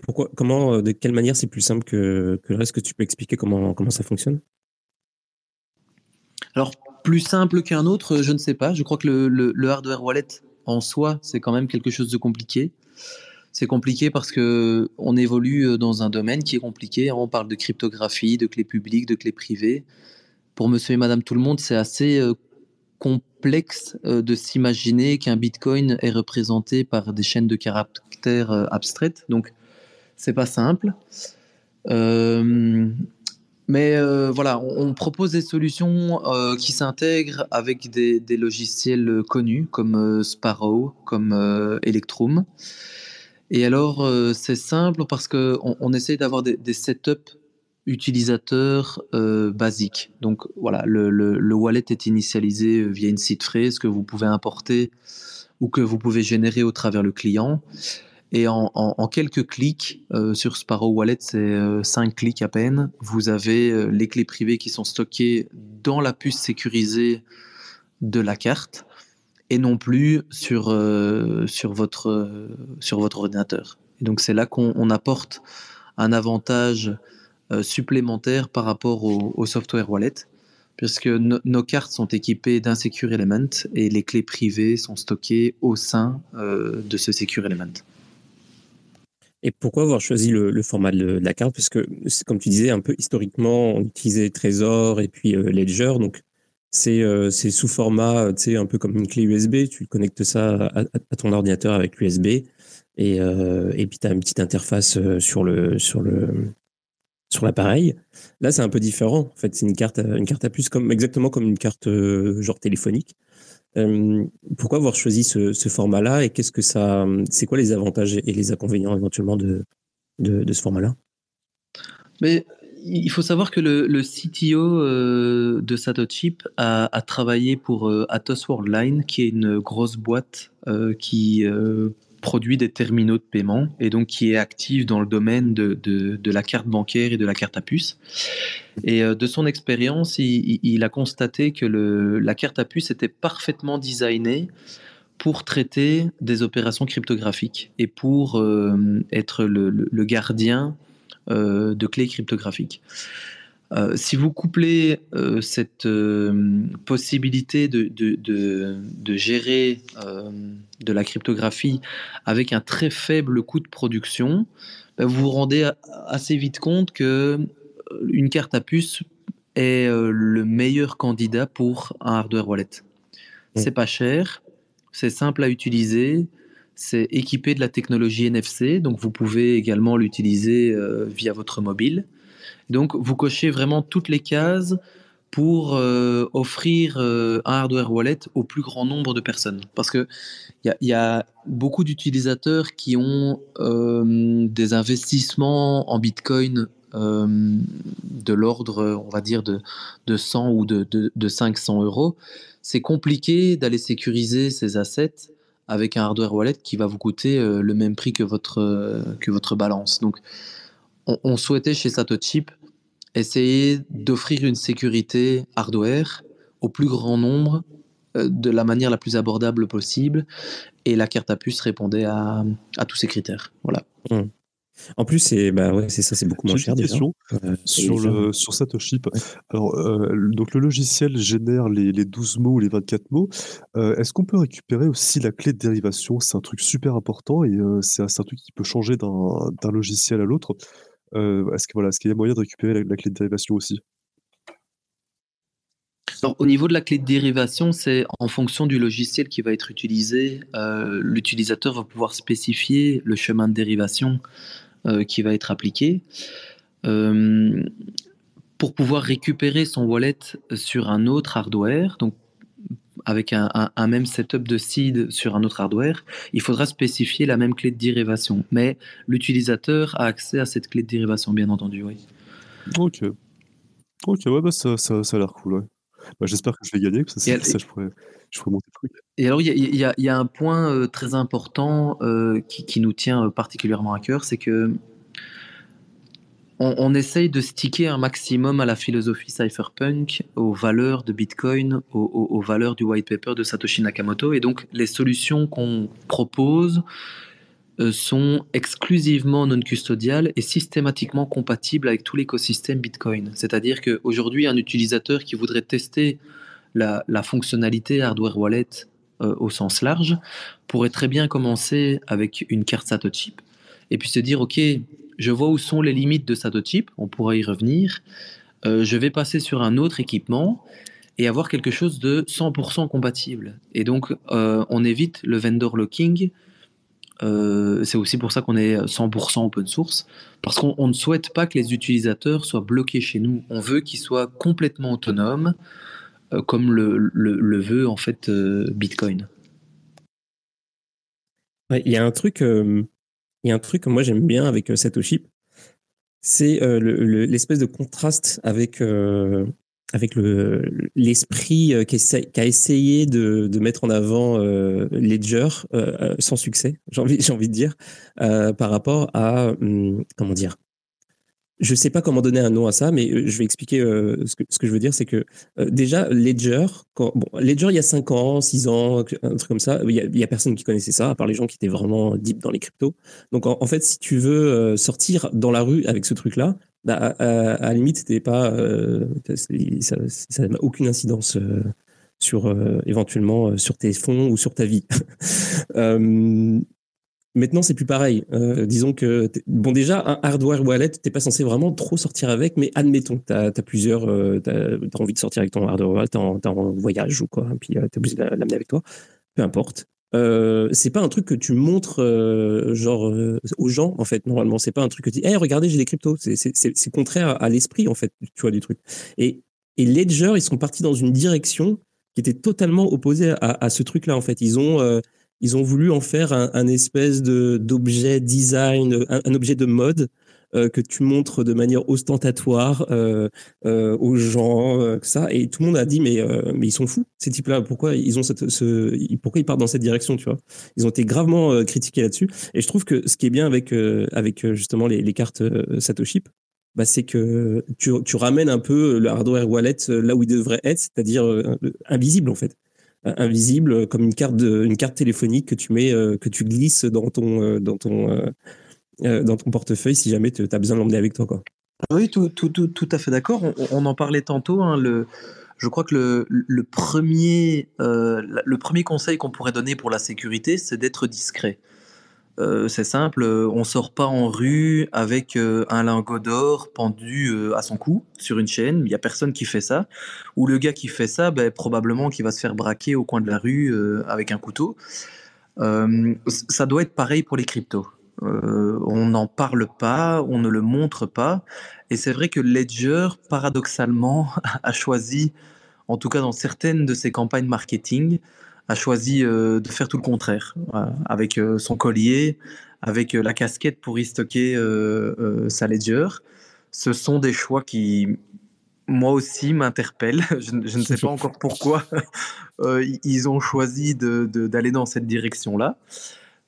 pourquoi, comment, de quelle manière c'est plus simple que, que, le reste? Que tu peux expliquer comment, comment ça fonctionne? Alors, plus simple qu'un autre, je ne sais pas. Je crois que le, le hardware wallet en soi, c'est quand même quelque chose de compliqué c'est compliqué parce que on évolue euh, dans un domaine qui est compliqué. On parle de cryptographie, de clés publiques, de clés privées. Pour monsieur et madame tout le monde, c'est assez euh, complexe euh, de s'imaginer qu'un bitcoin est représenté par des chaînes de caractères abstraites. Donc, c'est pas simple. mais voilà, on, propose des solutions qui s'intègrent avec des, logiciels connus comme Sparrow, comme Electrum. Et alors, euh, c'est simple parce qu'on on essaye d'avoir des, setups utilisateurs euh, basiques. Donc voilà, le, le, wallet est initialisé via une site phrase que vous pouvez importer ou que vous pouvez générer au travers le client. Et en, quelques clics euh, sur Sparrow Wallet, c'est 5 clics à peine, vous avez les clés privées qui sont stockées dans la puce sécurisée de la carte et non plus sur, euh, sur, votre, euh, sur votre ordinateur. Et donc c'est là qu'on apporte un avantage euh, supplémentaire par rapport au, software wallet, puisque nos cartes sont équipées d'un Secure Element et les clés privées sont stockées au sein de ce Secure Element. Et pourquoi avoir choisi le, format de, la carte? Parce que, comme tu disais, un peu historiquement, on utilisait Trésor et puis Ledger. Donc, c'est sous format, tu sais, un peu comme une clé USB. Tu connectes ça à, ton ordinateur avec l'USB. Et, et puis, tu as une petite interface sur l'appareil. Là, c'est un peu différent. En fait, c'est une carte, une carte à puce, exactement comme une carte euh, genre téléphonique. Euh, pourquoi avoir choisi ce, format-là et qu'est-ce que ça, c'est quoi les avantages et les inconvénients éventuellement de, de, ce format-là? Mais il faut savoir que le, CTO euh, de Satochip a, a travaillé pour Atos Worldline, qui est une grosse boîte qui produit des terminaux de paiement et donc qui est actif dans le domaine de, la carte bancaire et de la carte à puce. Et euh, de son expérience, il, a constaté que la carte à puce était parfaitement designée pour traiter des opérations cryptographiques et pour euh, être le, gardien euh, de clés cryptographiques. Euh, si vous couplez euh, cette euh, possibilité de, de, gérer de la cryptographie avec un très faible coût de production, ben, vous vous rendez assez vite compte que une carte à puce est le meilleur candidat pour un hardware wallet. C'est pas cher, c'est simple à utiliser, c'est équipé de la technologie NFC, donc vous pouvez également l'utiliser via votre mobile. Donc, vous cochez vraiment toutes les cases pour euh, offrir euh, un hardware wallet au plus grand nombre de personnes. Parce qu'il y, y, a beaucoup d'utilisateurs qui ont euh, des investissements en Bitcoin de l'ordre, on va dire, de, de 100 ou de, 500 euros. C'est compliqué d'aller sécuriser ces assets avec un hardware wallet qui va vous coûter le même prix que votre, que votre balance. Donc, on, souhaitait chez Satochip essayer d'offrir une sécurité hardware au plus grand nombre euh, de la manière la plus abordable possible. Et la carte à puce répondait à, à tous ces critères. Voilà. Mmh. En plus, c'est bah ouais, c'est ça, c'est beaucoup moins cher. Une question euh, sur le sur Satoshi. Alors, euh, donc le logiciel génère les, les 12 mots ou les 24 mots. Est-ce qu'on peut récupérer aussi la clé de dérivation? C'est un truc super important et c'est un, un, truc qui peut changer d'un logiciel à l'autre. Euh, est-ce qu'il est y a moyen de récupérer la, clé de dérivation aussi? Au niveau de la clé de dérivation, c'est en fonction du logiciel qui va être utilisé. Euh, l'utilisateur va pouvoir spécifier le chemin de dérivation euh, qui va être appliqué. pour pouvoir récupérer son wallet sur un autre hardware, donc avec un, même setup de seed sur un autre hardware, il faudra spécifier la même clé de dérivation. Mais l'utilisateur a accès à cette clé de dérivation, bien entendu, oui. Ok. Ok, ouais, bah ça, ça, a l'air cool, bah, J'espère que je vais gagner, ça, ça, je, pourrais, je pourrais monter le truc. Et alors, il y, y, a un point euh, très important euh, qui, qui, nous tient euh, particulièrement à cœur, c'est que on, essaye de sticker un maximum à la philosophie cypherpunk, aux valeurs de Bitcoin, aux, valeurs du white paper de Satoshi Nakamoto. Et donc, les solutions qu'on propose sont exclusivement non custodiales et systématiquement compatibles avec tout l'écosystème Bitcoin. C'est-à-dire qu'aujourd'hui, un utilisateur qui voudrait tester la, fonctionnalité hardware wallet euh, au sens large pourrait très bien commencer avec une carte Satoshi et puis se dire, OK, je vois où sont les limites de Satotype, on pourra y revenir. Euh, je vais passer sur un autre équipement et avoir quelque chose de 100% compatible. Et donc, euh, on évite le vendor locking. Euh, c'est aussi pour ça qu'on est 100% open source, parce qu'on ne souhaite pas que les utilisateurs soient bloqués chez nous. On veut qu'ils soient complètement autonomes, comme le, veut en fait Bitcoin. Il y a un truc il un truc que moi j'aime bien avec euh, Satoshi, c'est euh, l'espèce de contraste avec euh, avec le l'esprit qui, qui, a essayé de, mettre en avant Ledger sans succès, j'ai envie de dire, par rapport à hum, comment dire je sais pas comment donner un nom à ça, mais euh, je vais expliquer euh, ce, que, je veux dire, c'est que euh, déjà Ledger, Ledger il y a 5 ans, 6 ans, un truc comme ça, il y, a, personne qui connaissait ça, à part les gens qui étaient vraiment deep dans les cryptos. Donc en, fait, si tu veux sortir dans la rue avec ce truc-là, bah, à, la limite, c'était pas, ça n'a aucune incidence sur éventuellement sur tes fonds ou sur ta vie. Maintenant, c'est plus pareil. Euh, disons que, bon, déjà, un hardware wallet, t'es pas censé vraiment trop sortir avec, mais admettons, tu as, plusieurs, euh, envie de sortir avec ton hardware wallet, t'es en, voyage ou quoi, et puis euh, t'es obligé de l'amener avec toi. Peu importe. Euh, c'est pas un truc que tu montres euh, genre euh, aux gens en fait normalement. C'est pas un truc que tu dis hey, regardez j'ai des cryptos c'est contraire à l'esprit en fait tu vois du truc. Et, et Ledger ils sont partis dans une direction qui était totalement opposée à, à ce truc là en fait. Ils ont euh, ils ont voulu en faire un, un espèce de d'objet design, un, objet de mode euh, que tu montres de manière ostentatoire euh, euh, aux gens, ça. Et tout le monde a dit mais mais ils sont fous ces types-là. Pourquoi ils ont cette, ce, pourquoi ils partent dans cette direction, tu vois? Ils ont été gravement critiqués là-dessus. Et je trouve que ce qui est bien avec avec justement les, les cartes Satoshi, bah, c'est que tu, tu ramènes un peu le hardware wallet là où il devrait être, c'est-à-dire invisible en fait invisible comme une carte de, une carte téléphonique que tu mets que tu glisses dans ton dans ton dans ton portefeuille si jamais tu as besoin de l'emmener avec toi quoi. Oui, tout, à fait d'accord. On, en parlait tantôt. Hein, je crois que le, premier, euh, le premier conseil qu'on pourrait donner pour la sécurité, c'est d'être discret. Euh, c'est simple, on sort pas en rue avec euh, un lingot d'or pendu euh, à son cou sur une chaîne. Il y a personne qui fait ça. Ou le gars qui fait ça, ben, probablement qu'il va se faire braquer au coin de la rue avec un couteau. ça doit être pareil pour les cryptos. On n'en parle pas, on ne le montre pas. Et c'est vrai que Ledger, paradoxalement, a choisi, en tout cas dans certaines de ses campagnes marketing, a choisi euh, de faire tout le contraire, avec euh, son collier, avec euh, la casquette pour y stocker sa ledger. Ce sont des choix qui, moi aussi, m'interpellent. Je, je, ne sais pas encore pourquoi ils ont choisi d'aller de, de, dans cette direction-là.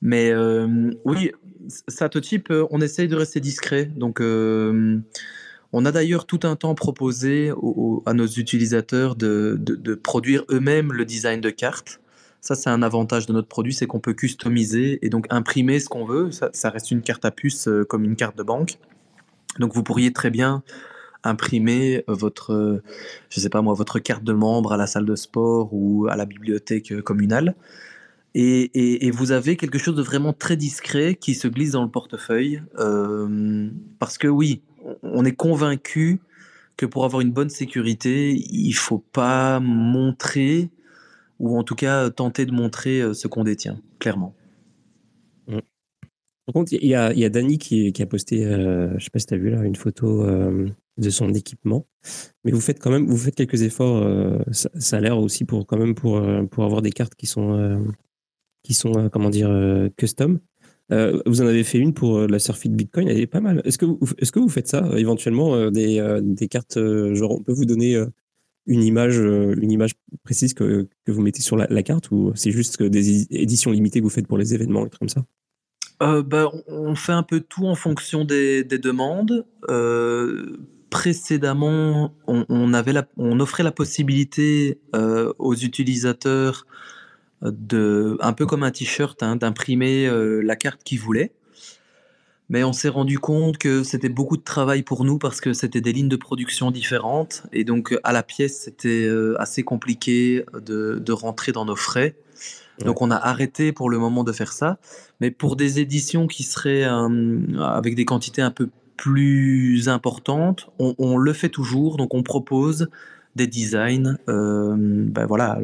Mais oui, Satotype, on essaye de rester discret. Donc, on a d'ailleurs tout un temps proposé à nos utilisateurs de, produire eux-mêmes le design de cartes. Ça, c'est un avantage de notre produit, c'est qu'on peut customiser et donc imprimer ce qu'on veut. Ça, reste une carte à puce euh, comme une carte de banque. Donc, vous pourriez très bien imprimer votre, je sais pas moi, votre carte de membre à la salle de sport ou à la bibliothèque communale. Et, vous avez quelque chose de vraiment très discret qui se glisse dans le portefeuille. Euh, parce que oui, on est convaincu que pour avoir une bonne sécurité, il faut pas montrer ou en tout cas tenter de montrer euh, ce qu'on détient, clairement. Mmh. Par contre, il y a, y Dany qui, a posté, euh, je ne sais pas si tu as vu là, une photo de son équipement. Mais vous faites quand même, vous faites quelques efforts. Ça, ça, a l'air aussi pour quand même pour, pour avoir des cartes qui sont, qui sont comment dire, custom. vous en avez fait une pour la Surfit Bitcoin, elle est pas mal. Est-ce que vous, est-ce que vous faites ça éventuellement des, des cartes genre on peut vous donner une image, euh, une image précise que, que vous mettez sur la, carte ou c'est juste des éditions limitées que vous faites pour les événements et comme ça? Euh, bah, On fait un peu tout en fonction des, des demandes. Euh, précédemment, on, avait on offrait la possibilité euh, aux utilisateurs de, un peu comme un t-shirt, hein, d'imprimer euh, la carte qu'ils voulaient mais on s'est rendu compte que c'était beaucoup de travail pour nous parce que c'était des lignes de production différentes et donc à la pièce c'était euh, assez compliqué de, de, rentrer dans nos frais. Ouais. Donc on a arrêté pour le moment de faire ça, mais pour des éditions qui seraient euh, avec des quantités un peu plus importantes, on, on, le fait toujours. Donc on propose des designs, euh, ben voilà,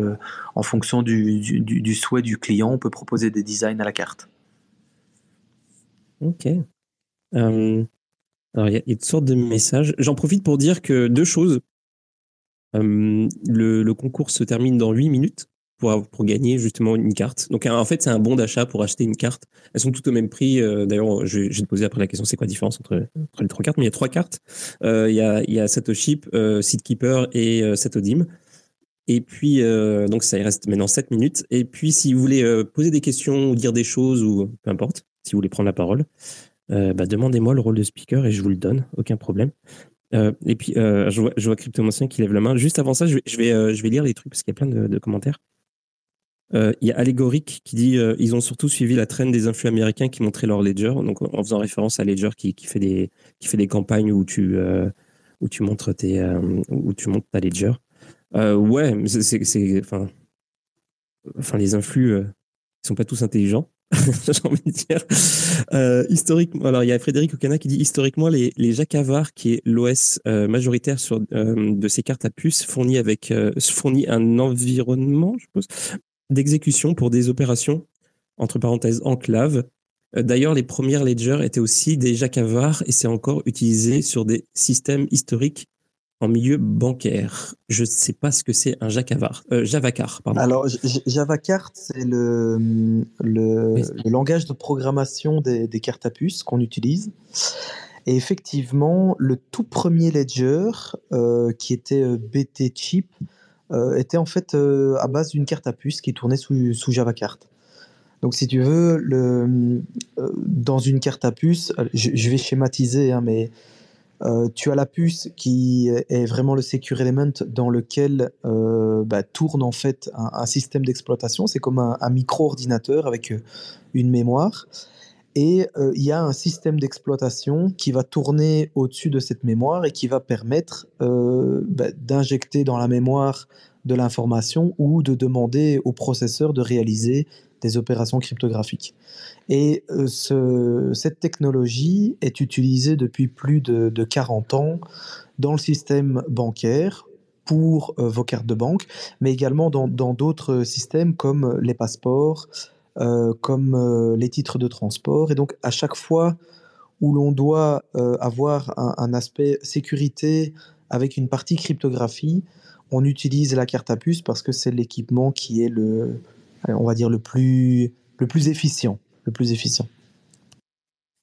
en fonction du, du, souhait du client, on peut proposer des designs à la carte. Ok. Euh, alors, il y, a une sorte de message. J'en profite pour dire que deux choses. Euh, le, le, concours se termine dans 8 minutes pour, pour gagner justement une carte. Donc, en fait, c'est un bon d'achat pour acheter une carte. Elles sont toutes au même prix. Euh, D'ailleurs, je, vais te poser après la question c'est quoi la différence entre, entre, les trois cartes? Mais il y a trois cartes. Euh, il, y a, il y a euh, Seedkeeper et euh, Satodim. Et puis, euh, donc, ça il reste maintenant 7 minutes. Et puis, si vous voulez euh, poser des questions ou dire des choses, ou peu importe, si vous voulez prendre la parole, bah, demandez-moi le rôle de speaker et je vous le donne, aucun problème. Et puis, je vois, je vois Cryptomancien qui lève la main. Juste avant ça, je vais, je vais, je vais lire les trucs parce qu'il y a plein de commentaires. Euh, il y a Allégorique qui dit ils ont surtout suivi la traîne des influx américains qui montraient leur ledger, donc en faisant référence à Ledger qui, qui fait des qui fait des campagnes où tu où tu montres tes où tu montres ta ledger. ouais, c'est enfin enfin les influx ils sont pas tous intelligents. j'ai envie de dire. Euh, alors il y a Frédéric Ocana qui dit historiquement les, les Jacavars, qui est l'OS euh, majoritaire sur, euh, de ces cartes à puce, fournit avec fournit un environnement, je suppose, d'exécution pour des opérations entre parenthèses enclave. D'ailleurs, les premières ledgers étaient aussi des Jacavars et c'est encore utilisé sur des systèmes historiques en milieu bancaire. Je ne sais pas ce que c'est un Javacar. Euh, Javacar, pardon. Alors, Javacar, c'est le, le, langage de programmation des, cartes à puce qu'on utilise. Et effectivement, le tout premier ledger, euh, qui était euh, BT Chip, était en fait à base d'une carte à puce qui tournait sous, sous Javacart. Donc, si tu veux, le, dans une carte à puce, je, vais schématiser, hein, mais euh, tu as la puce qui est vraiment le secure element dans lequel euh, bah, tourne en fait un, système d'exploitation. C'est comme un, micro-ordinateur avec euh, une mémoire. Et il y a un système d'exploitation qui va tourner au-dessus de cette mémoire et qui va permettre bah, d'injecter dans la mémoire de l'information ou de demander au processeur de réaliser des opérations cryptographiques. Et euh, ce, cette technologie est utilisée depuis plus de, 40 ans dans le système bancaire pour euh, vos cartes de banque, mais également dans d'autres systèmes comme les passeports, euh, comme les titres de transport. Et donc à chaque fois où l'on doit avoir un, aspect sécurité avec une partie cryptographie, on utilise la carte à puce parce que c'est l'équipement qui est le, on va dire le plus, le plus efficient le plus efficient.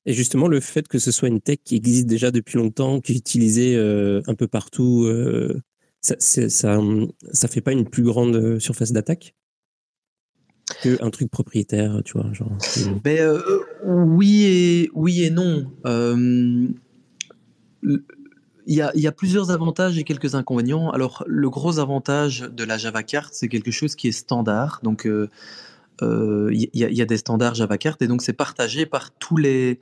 Et justement, le fait que ce soit une tech qui existe déjà depuis longtemps, qui est utilisée euh, un peu partout, euh, ça, ça, ça fait pas une plus grande euh, surface d'attaque? Qu'un truc propriétaire, tu vois, genre. Ben, oui et oui et non. Il y, a, y, a, plusieurs avantages et quelques inconvénients. Alors, le gros avantage de la Java Card, c'est quelque chose qui est standard. Donc, il euh, y, a des standards Java Carte et donc c'est partagé par tous les,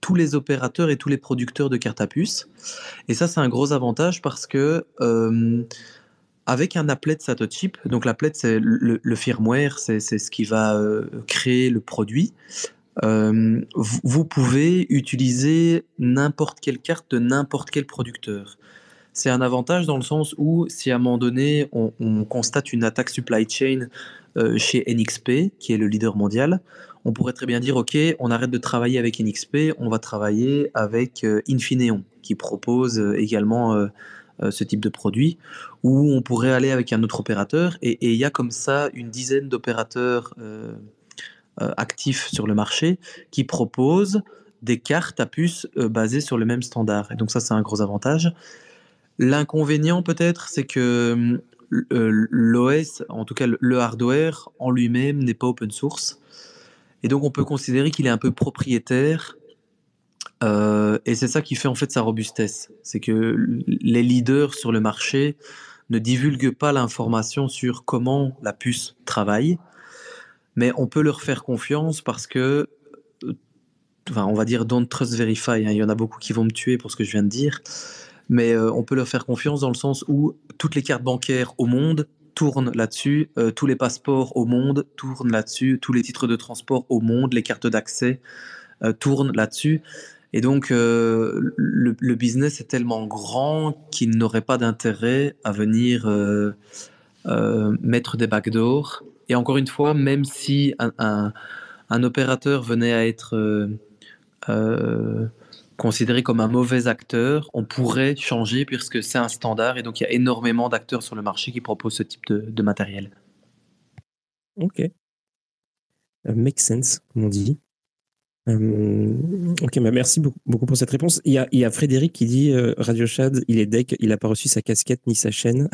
tous les opérateurs et tous les producteurs de cartes à puce. Et ça, c'est un gros avantage parce que euh, avec un applet Satochip, donc l'applet c'est le, firmware, c'est ce qui va euh, créer le produit. vous, pouvez utiliser n'importe quelle carte de n'importe quel producteur. C'est un avantage dans le sens où si à un moment donné on, on constate une attaque supply chain euh, chez NXP, qui est le leader mondial, on pourrait très bien dire, OK, on arrête de travailler avec NXP, on va travailler avec euh, Infineon, qui propose euh, également ce type de produit, ou on pourrait aller avec un autre opérateur, et il y a comme ça une dizaine d'opérateurs actifs sur le marché qui proposent des cartes à puce basées sur le même standard. Et donc ça, c'est un gros avantage. L'inconvénient peut-être, c'est que euh, l'OS, en tout cas le hardware en lui-même n'est pas open source. Et donc on peut considérer qu'il est un peu propriétaire. Euh, et c'est ça qui fait en fait sa robustesse. C'est que les leaders sur le marché ne divulguent pas l'information sur comment la puce travaille, mais on peut leur faire confiance parce que, euh, enfin, on va dire don't trust verify. Hein. Il y en a beaucoup qui vont me tuer pour ce que je viens de dire mais euh, on peut leur faire confiance dans le sens où toutes les cartes bancaires au monde tournent là-dessus, tous les passeports au monde tournent là-dessus, tous les titres de transport au monde, les cartes d'accès tournent là-dessus. Et donc, le, business est tellement grand qu'il n'aurait pas d'intérêt à venir mettre des backdoors. Et encore une fois, même si un, un opérateur venait à être considéré comme un mauvais acteur, on pourrait changer puisque c'est un standard et donc il y a énormément d'acteurs sur le marché qui proposent ce type de, matériel. Ok. Uh, make sense, comme on dit. Euh, ok, bah merci beaucoup, pour cette réponse. Il y a, Frédéric qui dit euh, Radio Chad, il est deck, il n'a pas reçu sa casquette ni sa chaîne.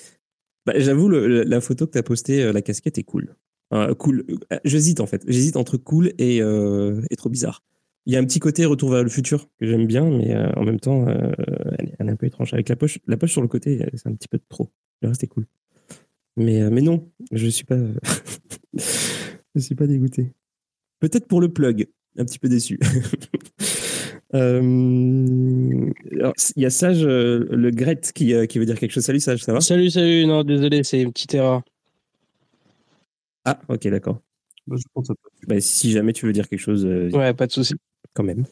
bah, J'avoue, la photo que tu as postée, la casquette est cool. cool. J'hésite en fait. J'hésite entre cool et, trop bizarre. Il y a un petit côté retour vers le futur que j'aime bien, mais euh, en même temps, euh, elle, est un peu étrange. Avec la poche, la poche sur le côté, c'est un petit peu trop. Le reste est cool. Mais, euh, non, je suis pas, je suis pas dégoûté. Peut-être pour le plug, un petit peu déçu. il y a Sage, le Gret, qui, qui veut dire quelque chose. Salut Sage, ça va? Salut, salut. Non, désolé, c'est une petite erreur. Ah, ok, d'accord. Bah, je pense bah, si jamais tu veux dire quelque chose. ouais, pas de souci. Quand même.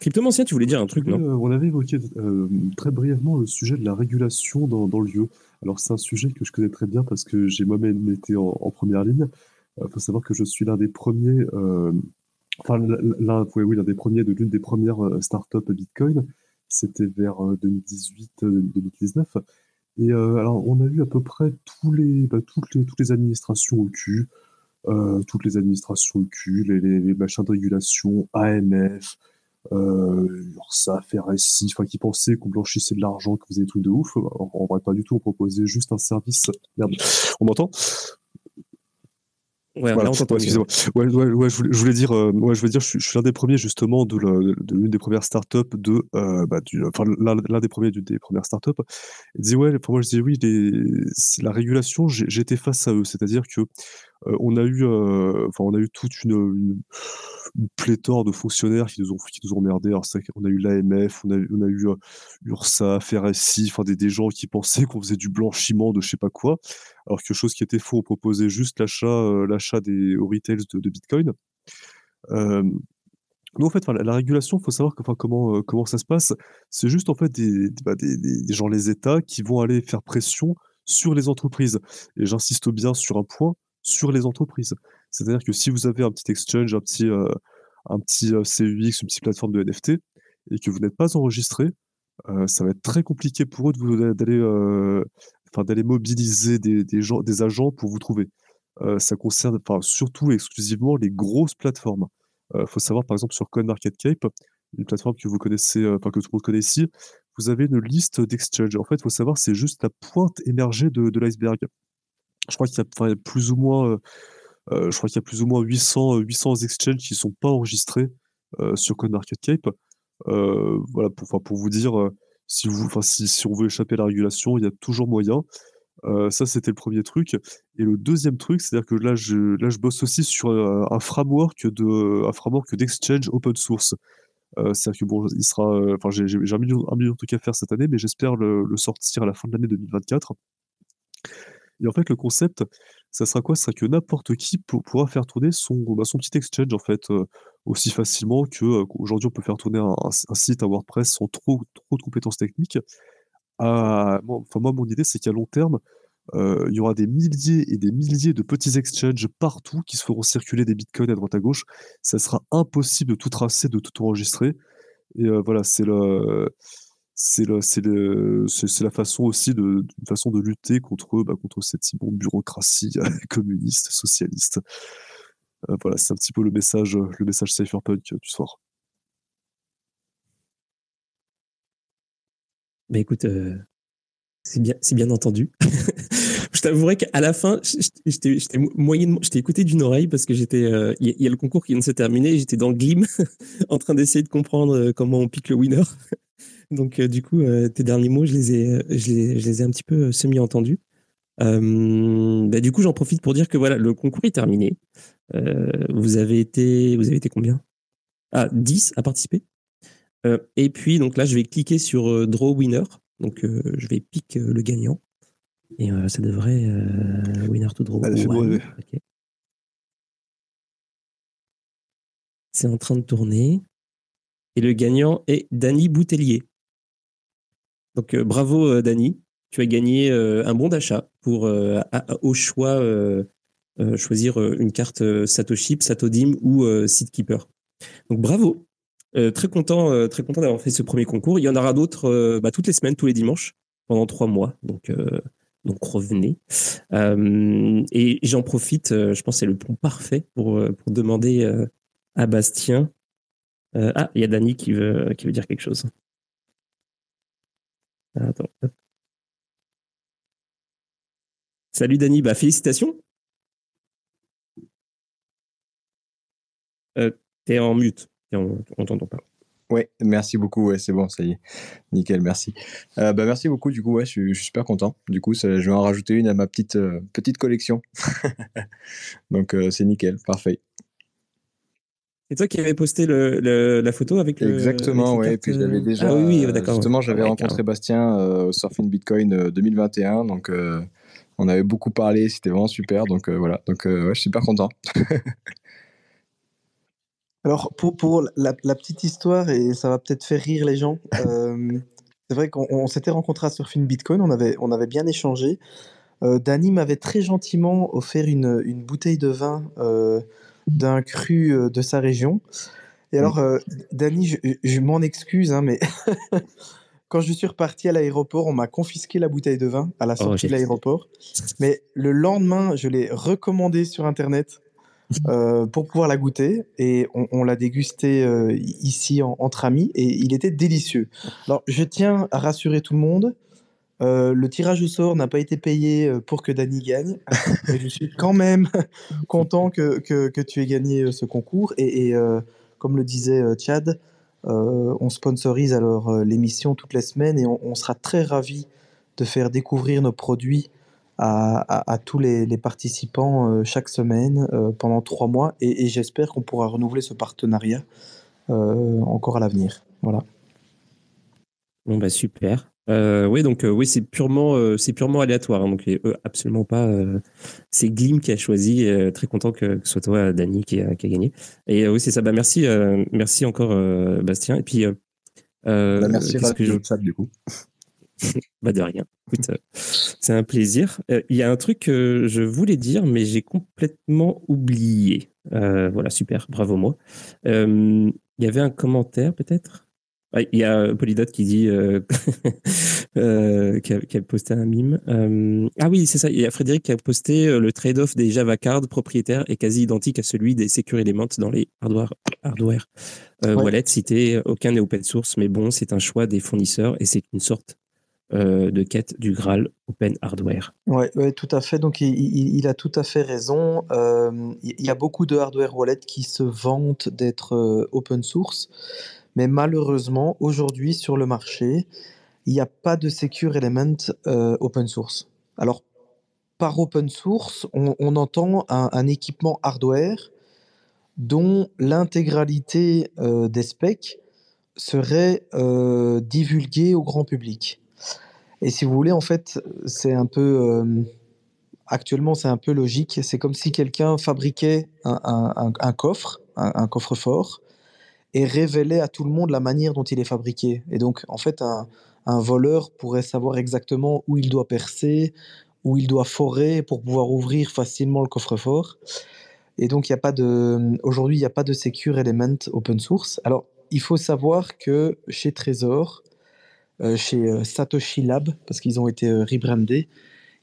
Cryptomancien, tu voulais dire un truc, non? On avait évoqué très brièvement le sujet de la régulation dans, dans le lieu. Alors, c'est un sujet que je connais très bien parce que j'ai moi-même été en, première ligne. Il faut savoir que je suis l'un des premiers, enfin, l'un oui, des premiers de l'une des premières startups Bitcoin. C'était vers 2018-2019. Et alors, on a eu à peu près les, bah, toutes, les, toutes les administrations au cul, toutes les administrations au cul, les, machins de régulation, AMF, euh, faire RSI, enfin qui pensaient qu'on blanchissait de l'argent, que vous des trucs de ouf. On, va pas du tout, on proposait juste un service. Merde, on m'entend? Ouais, voilà. excusez-moi. Ouais, ouais, ouais, je, voulais, je voulais dire, euh, ouais, je voulais dire, je, suis l'un des premiers justement de l'une des premières startups de, euh, bah, du, enfin l'un des premiers des premières startups. Disait ouais, pour moi je disais oui, les, la régulation, j'étais face à eux, c'est-à-dire que on a eu, euh, enfin on a eu toute une, pléthore de fonctionnaires qui nous ont qui nous ont emmerdés. Alors on a eu l'AMF, on a, eu euh, URSAF, RSI, enfin des, des gens qui pensaient qu'on faisait du blanchiment de je sais pas quoi alors que chose qui était faux, on proposait juste l'achat, euh, l'achat des au de, Bitcoin. Euh, nous, en fait, la, régulation, il faut savoir comment, euh, comment ça se passe. C'est juste en fait des, bah, des, des, gens, les États, qui vont aller faire pression sur les entreprises. Et j'insiste bien sur un point, sur les entreprises. C'est-à-dire que si vous avez un petit exchange, un petit, euh, un petit CUX, une petite plateforme de NFT, et que vous n'êtes pas enregistré, euh, ça va être très compliqué pour eux d'aller mobiliser des, des, gens, des agents pour vous trouver. Euh, ça concerne surtout exclusivement les grosses plateformes. Il euh, faut savoir, par exemple, sur CoinMarketCap, une plateforme que vous connaissez, euh, enfin que tout le monde connaît ici, vous avez une liste d'exchanges. En fait, il faut savoir, c'est juste la pointe émergée de l'iceberg. Je crois qu'il y a plus ou moins, euh, je crois qu'il y a plus ou moins 800, 800 exchanges qui sont pas enregistrés euh, sur CoinMarketCap. Euh, voilà, pour, pour vous dire, si, vous, si, si on veut échapper à la régulation, il y a toujours moyen. Euh, ça, c'était le premier truc. Et le deuxième truc, c'est-à-dire que là je, là, je bosse aussi sur un, framework de, un framework d'exchange open source. Euh, c'est-à-dire que bon, il sera, enfin, j'ai, un million, un million de trucs à faire cette année, mais j'espère le sortir à la fin de l'année 2024. Et en fait, le concept, ça sera quoi? Ça sera que n'importe qui pourra faire tourner son, bah, son petit exchange, en fait, aussi facilement qu'aujourd'hui on peut faire tourner un, un, site, un WordPress sans trop, trop de compétences techniques. Enfin, moi, mon idée, c'est qu'à long terme, il y aura des milliers et des milliers de petits exchanges partout qui se feront circuler des bitcoins à droite à gauche. Ça sera impossible de tout tracer, de tout enregistrer. Et voilà, c'est le, c'est la façon aussi de, façon de lutter contre, bah, contre cette immonde bureaucratie communiste, socialiste. Euh, voilà, c'est un petit peu le message, le message cypherpunk du soir. Mais écoute, euh, c'est bien, c'est bien entendu. je t'avouerai qu'à la fin, j'étais, moyennement, j'étais écouté d'une oreille parce que j'étais, euh, il y, a le concours qui vient de se terminer, j'étais dans le glim, en train d'essayer de comprendre euh, comment on pique le winner. Donc du coup, tes derniers mots, je les ai, je les, ai un petit peu semi-entendus. Bah, du coup, j'en profite pour dire que voilà, le concours est terminé. vous avez été, vous avez été combien? Ah, 10 à participer. Euh, et puis, donc là, je vais cliquer sur euh, Draw Winner. Donc, euh, je vais pick le gagnant. Et ça devrait. winner to draw. C'est en train de tourner. Et le gagnant est Danny Boutellier. Donc, bravo, Danny. Tu as gagné un bon d'achat pour, au choix, choisir une carte Satoshi, Satodim ou Seedkeeper. Donc, bravo. Euh, très content, euh, très content d'avoir fait ce premier concours. Il y en aura d'autres euh, bah, toutes les semaines, tous les dimanches, pendant trois mois. Donc, donc revenez. et j'en profite, je pense que c'est le point parfait pour, pour demander à Bastien. ah, il y a Dany qui veut, qui veut dire quelque chose. Attends. Salut Dany, bah félicitations. T'es en mute on, on t'entend pas. Oui, merci beaucoup. Ouais, c'est bon, ça y est. Nickel, merci. Euh, bah, merci beaucoup. Du coup, ouais, je, suis, super content. Du coup, je vais en rajouter une à ma petite, euh, petite collection. Donc, euh, c'est nickel, parfait. C'est toi qui avais posté le, la photo avec le. Exactement, ouais. Puis j'avais déjà. Ah, oui, oui d'accord. Justement, j'avais rencontré Bastien au Surfing Bitcoin 2021. Donc, On avait beaucoup parlé, c'était vraiment super. Donc voilà, donc ouais, je suis super content. Alors, pour, pour la, petite histoire, et ça va peut-être faire rire les gens, c'est vrai qu'on s'était rencontrés à Surfing Bitcoin, on avait, on avait bien échangé. Euh, Danny m'avait très gentiment offert une, une bouteille de vin euh, d'un cru euh, de sa région. Et alors, euh, Danny, je, je m'en excuse, hein, mais quand je suis reparti à l'aéroport, on m'a confisqué la bouteille de vin à la oh, sortie de l'aéroport. Mais le lendemain, je l'ai recommandé sur Internet euh, pour pouvoir la goûter. Et on, l'a dégusté euh, ici en, entre amis et il était délicieux. Alors, je tiens à rassurer tout le monde. Euh, le tirage au sort n'a pas été payé pour que Dany gagne, mais je suis quand même content que, que, tu aies gagné ce concours. Et, comme le disait Chad, on sponsorise alors l'émission toutes les semaines et on, on, sera très ravis de faire découvrir nos produits à, à, à tous les, les participants chaque semaine pendant trois mois. Et, et j'espère qu'on pourra renouveler ce partenariat encore à l'avenir. Voilà. Bon, bah super. Euh, oui, donc euh, oui, c'est purement, euh, c'est purement aléatoire. Hein, donc absolument pas. Euh, c'est Glim qui a choisi. très content que, que, ce soit toi, Dany, qui a, qui a gagné. Et oui, c'est ça. Bah merci, merci encore, Bastien. Et puis. Bah, merci que je... chat du coup. bah de rien. Écoute, c'est un plaisir. Il y a un truc que je voulais dire, mais j'ai complètement oublié. voilà, super. Bravo moi. Il y avait un commentaire peut-être? Ah, il y a Polydot qui dit euh, euh, qui, a, qui, a, posté un mime. Euh, ah oui, c'est ça. Il y a Frédéric qui a posté euh, le trade-off des Java Cards propriétaires est quasi identique à celui des Secure Elements dans les hardware, hardware euh, ouais. wallets cités. Aucun n'est open source, mais bon, c'est un choix des fournisseurs et c'est une sorte euh, de quête du Graal Open Hardware. Oui, ouais, tout à fait. Donc, il, a tout à fait raison. Euh, il y a beaucoup de hardware wallets qui se vantent d'être euh, open source. Mais malheureusement, aujourd'hui, sur le marché, il n'y a pas de secure element open source. Alors, par open source, on, entend un, équipement hardware dont l'intégralité des specs serait divulguée au grand public. Et si vous voulez, en fait, c'est un peu... Euh, actuellement, c'est un peu logique. C'est comme si quelqu'un fabriquait un, coffre, un, coffre-fort, et révéler à tout le monde la manière dont il est fabriqué. Et donc, en fait, un, voleur pourrait savoir exactement où il doit percer, où il doit forer pour pouvoir ouvrir facilement le coffre-fort. Et donc, il n'y a pas de, aujourd'hui, il n'y a pas de secure element open source. Alors, il faut savoir que chez Trésor, chez euh, Satoshi Lab, parce qu'ils ont été euh, rebrandés,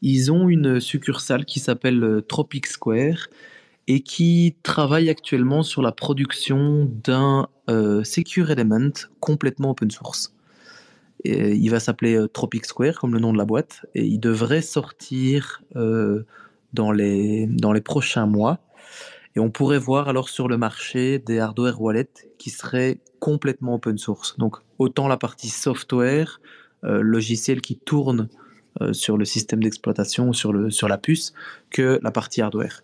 ils ont une succursale qui s'appelle euh, Tropic Square et qui travaille actuellement sur la production d'un euh, Secure Element complètement open source. Il va s'appeler euh, Tropic Square, comme le nom de la boîte, et il devrait sortir euh, dans, les, dans les prochains mois. Et on pourrait voir alors sur le marché des hardware wallets qui seraient complètement open source. Donc autant la partie software, euh, logiciel qui tourne euh, sur le système d'exploitation, sur, le, sur la puce, que la partie hardware.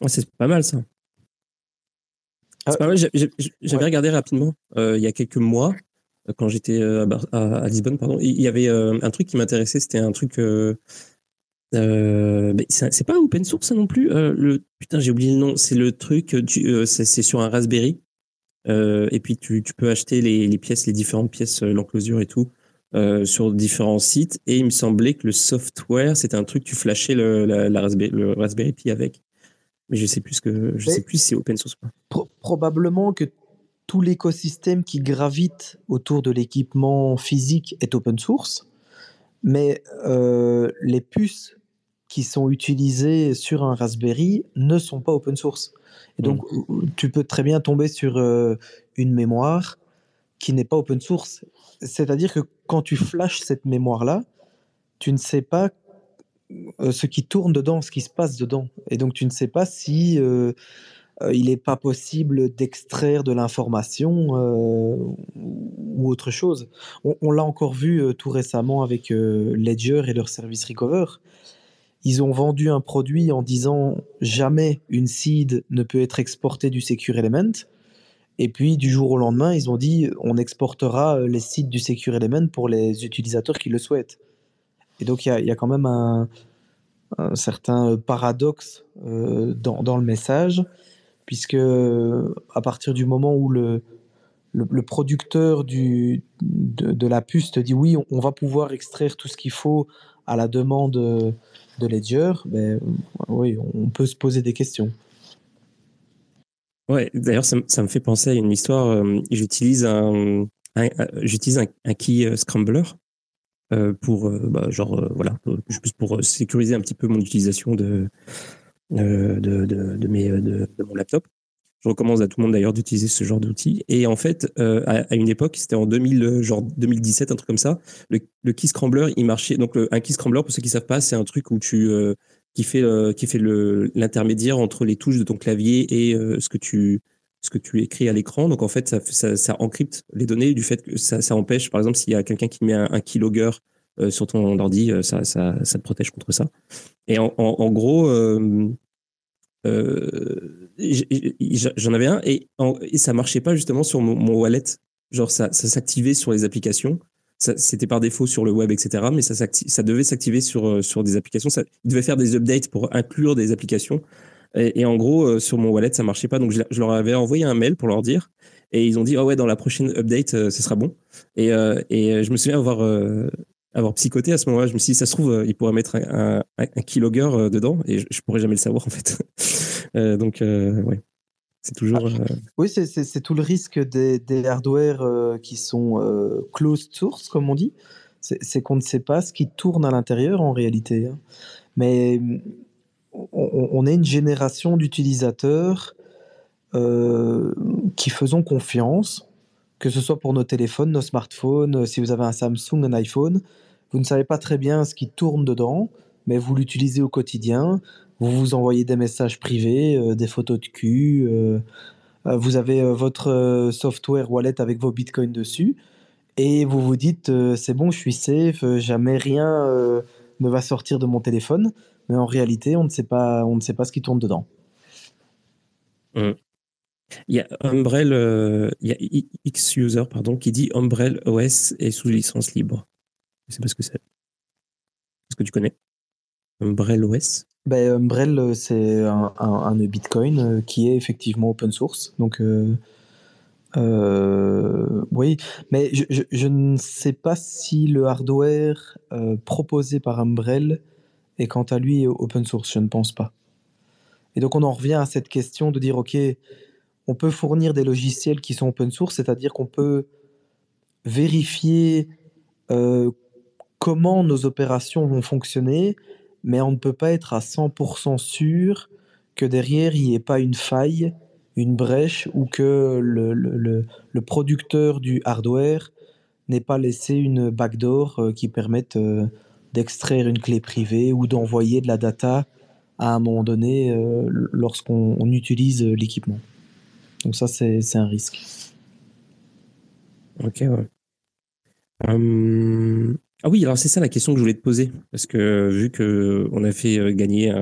Oh, c'est pas mal ça. Ah, pas mal. J'avais ouais. regardé rapidement euh, il y a quelques mois quand j'étais à, à, Lisbonne, pardon. Il y avait euh, un truc qui m'intéressait, c'était un truc. Euh, c'est pas open source non plus. le putain, j'ai oublié le nom. C'est le truc. c'est sur un Raspberry. Et puis tu, tu peux acheter les, les, pièces, les différentes pièces, l'enclosure et tout. Euh, sur différents sites et il me semblait que le software c'était un truc tu flashais le, la, la Raspberry, le Raspberry Pi avec mais je sais plus ce que je mais sais plus si c'est open source. Pro probablement que tout l'écosystème qui gravite autour de l'équipement physique est open source, mais euh, les puces qui sont utilisées sur un Raspberry ne sont pas open source. Et donc, mmh. tu peux très bien tomber sur euh, une mémoire qui n'est pas open source. C'est-à-dire que quand tu flashes cette mémoire-là, tu ne sais pas euh, ce qui tourne dedans, ce qui se passe dedans. Et donc tu ne sais pas si euh, euh, il n'est pas possible d'extraire de l'information euh, ou autre chose. On, on l'a encore vu euh, tout récemment avec euh, Ledger et leur service Recover. Ils ont vendu un produit en disant jamais une seed ne peut être exportée du Secure Element. Et puis du jour au lendemain, ils ont dit on exportera les sites du Secure Element pour les utilisateurs qui le souhaitent. Et donc, il y, a, quand même un, certain paradoxe euh, dans, le message, puisque à partir du moment où le, le, producteur du, de, la puce te dit oui, on, va pouvoir extraire tout ce qu'il faut à la demande de Ledger, ben, oui, on peut se poser des questions. Ouais, d'ailleurs, ça, me fait penser à une histoire. Euh, j'utilise un, un, key euh, scrambler euh, pour, bah, genre, voilà, pour sécuriser un petit peu mon utilisation de, de, de, de, mon laptop. Je recommande à tout le monde d'ailleurs d'utiliser ce genre d'outil. Et en fait, à, une époque, c'était en 2000, genre 2017, un truc comme ça, le, key scrambler, il marchait. Donc, un key scrambler, pour ceux qui savent pas, c'est un truc où tu, qui fait, euh, qui fait l'intermédiaire entre les touches de ton clavier et euh, ce, que tu, ce que tu écris à l'écran. Donc en fait, ça, ça, encrypte les données du fait que ça, empêche, par exemple, s'il y a quelqu'un qui met un, keylogger euh, sur ton ordi, ça, ça, te protège contre ça. Et en, gros, j'en avais un et, ça marchait pas justement sur mon, wallet. Genre, ça, s'activait sur les applications c'était par défaut sur le web, etc. Mais ça, ça devait s'activer sur, euh, sur des applications. Ça, il devait faire des updates pour inclure des applications. Et, en gros, euh, sur mon wallet, ça marchait pas. Donc, je, leur avais envoyé un mail pour leur dire. Et ils ont dit, oh ouais, dans la prochaine update, euh, ce sera bon. Et, et je me souviens avoir, avoir psychoté à ce moment-là. Je me suis dit, ça se trouve, ils pourraient mettre un, un, keylogger dedans. Et je, je, pourrais jamais le savoir, en fait. donc, ouais. C'est toujours. Ah, euh, oui, c'est tout le risque des, des hardware euh, qui sont euh, closed source, comme on dit. C'est qu'on ne sait pas ce qui tourne à l'intérieur en réalité. Hein. Mais on, est une génération d'utilisateurs qui faisons confiance, que ce soit pour nos téléphones, nos smartphones, si vous avez un Samsung, un iPhone, vous ne savez pas très bien ce qui tourne dedans, mais vous l'utilisez au quotidien vous vous envoyez des messages privés, euh, des photos de cul, euh, euh, vous avez votre software wallet avec vos bitcoins dessus, et vous vous dites c'est bon, je suis safe, jamais rien ne va sortir de mon téléphone, mais en réalité, on ne sait pas, on ne sait pas ce qui tourne dedans. Mmh. Il y a Umbrel, il y a X-User pardon, qui dit Umbrel OS est sous licence libre. Je sais pas ce que c'est. Est-ce que tu connais? Umbrel OS ben, Umbrel, euh, c'est un, un, Bitcoin euh, qui est effectivement open source. Donc, euh, oui, mais je, je, ne sais pas si le hardware proposé par Umbrel est quant à lui open source. Je ne pense pas. Et donc, on en revient à cette question de dire, OK, on peut fournir des logiciels qui sont open source, c'est-à-dire qu'on peut vérifier comment nos opérations vont fonctionner mais on ne peut pas être à 100% sûr que derrière, il n'y ait pas une faille, une brèche, ou que le, le, le, producteur du hardware n'ait pas laissé une backdoor euh, qui permette euh, d'extraire une clé privée ou d'envoyer de la data à un moment donné euh, lorsqu'on utilise l'équipement. Donc ça, c'est un risque. Ok, ouais. Hum, ah oui, alors c'est ça la question que je voulais te poser, parce que vu que on a fait euh, gagner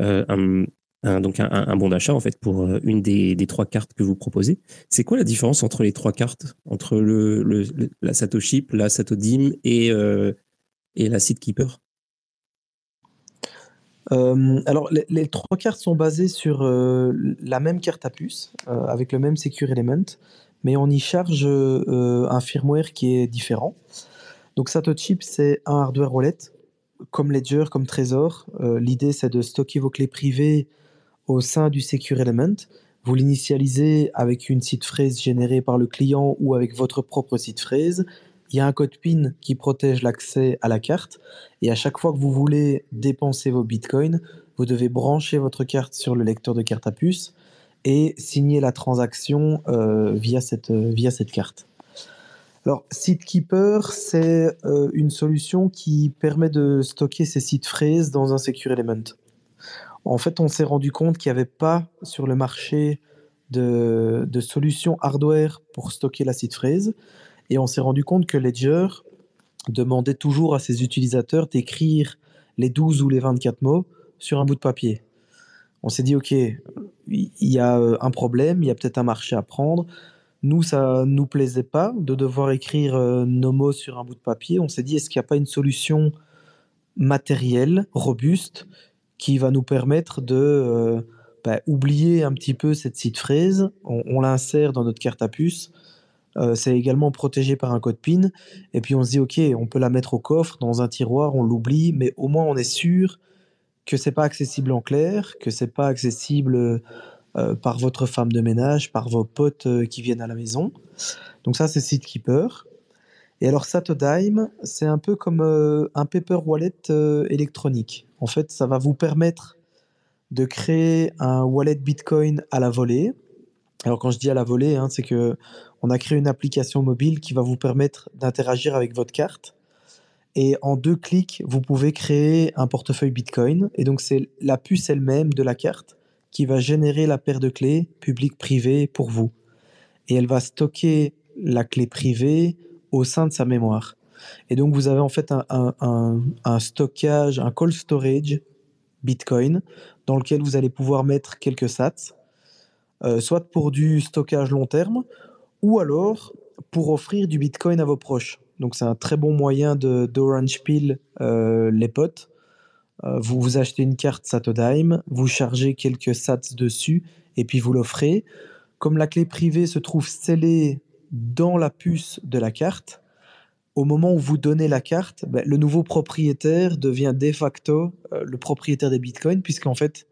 euh, un, bon d'achat en fait pour euh, une des, trois cartes que vous proposez, c'est quoi la différence entre les trois cartes, entre la Satoshi, la Satodim et, et la Seedkeeper alors, les, trois cartes sont basées sur la même carte à puce, avec le même Secure Element, mais on y charge un firmware qui est différent. Donc Satoshi, c'est un hardware wallet, comme Ledger, comme Trésor. Euh, l'idée, c'est de stocker vos clés privées au sein du Secure Element. Vous l'initialisez avec une seed phrase générée par le client ou avec votre propre seed phrase. Il y a un code PIN qui protège l'accès à la carte. Et à chaque fois que vous voulez dépenser vos bitcoins, vous devez brancher votre carte sur le lecteur de carte à puce et signer la transaction euh, via, cette, via cette carte. Alors, SeedKeeper, c'est euh, une solution qui permet de stocker ces seed phrases dans un Secure Element. En fait, on s'est rendu compte qu'il n'y avait pas sur le marché de, de, solutions hardware pour stocker la seed phrase. Et on s'est rendu compte que Ledger demandait toujours à ses utilisateurs d'écrire les 12 ou les 24 mots sur un bout de papier. On s'est dit, OK, il y a euh, un problème, il y a peut-être un marché à prendre nous, ça nous plaisait pas de devoir écrire euh, nos mots sur un bout de papier. On s'est dit, est-ce qu'il n'y a pas une solution matériel, robuste, qui va nous permettre de euh, bah, oublier un petit peu cette phrase. On, on l'insère dans notre carte à puce. Euh, c'est également protégé par un code PIN. Et puis on se dit, OK, on peut la mettre au coffre, dans un tiroir, on l'oublie, mais au moins on est sûr que c'est pas accessible en clair, que c'est pas accessible euh, par votre femme de ménage, par vos potes euh, qui viennent à la maison. Donc ça, c'est SeedKeeper. Et alors Satodime, c'est un peu comme un paper wallet électronique. En fait, ça va vous permettre de créer un wallet Bitcoin à la volée. Alors quand je dis à la volée, hein, c'est que on a créé une application mobile qui va vous permettre d'interagir avec votre carte. Et en deux clics, vous pouvez créer un portefeuille Bitcoin. Et donc c'est la puce elle-même de la carte qui va générer la paire de clés public-privé pour vous. Et elle va stocker la clé privée au sein de sa mémoire. Et donc vous avez en fait un, stockage, un cold storage Bitcoin dans lequel vous allez pouvoir mettre quelques sats euh, soit pour du stockage long terme, ou alors pour offrir du Bitcoin à vos proches. Donc c'est un très bon moyen d'orange peel euh, les potes. Euh, vous vous achetez une carte Satodime, vous chargez quelques sats dessus et puis vous l'offrez. Comme la clé privée se trouve scellée dans la puce de la carte, au moment où vous donnez la carte, ben, le nouveau propriétaire devient de facto le propriétaire des bitcoins, puisqu'en fait,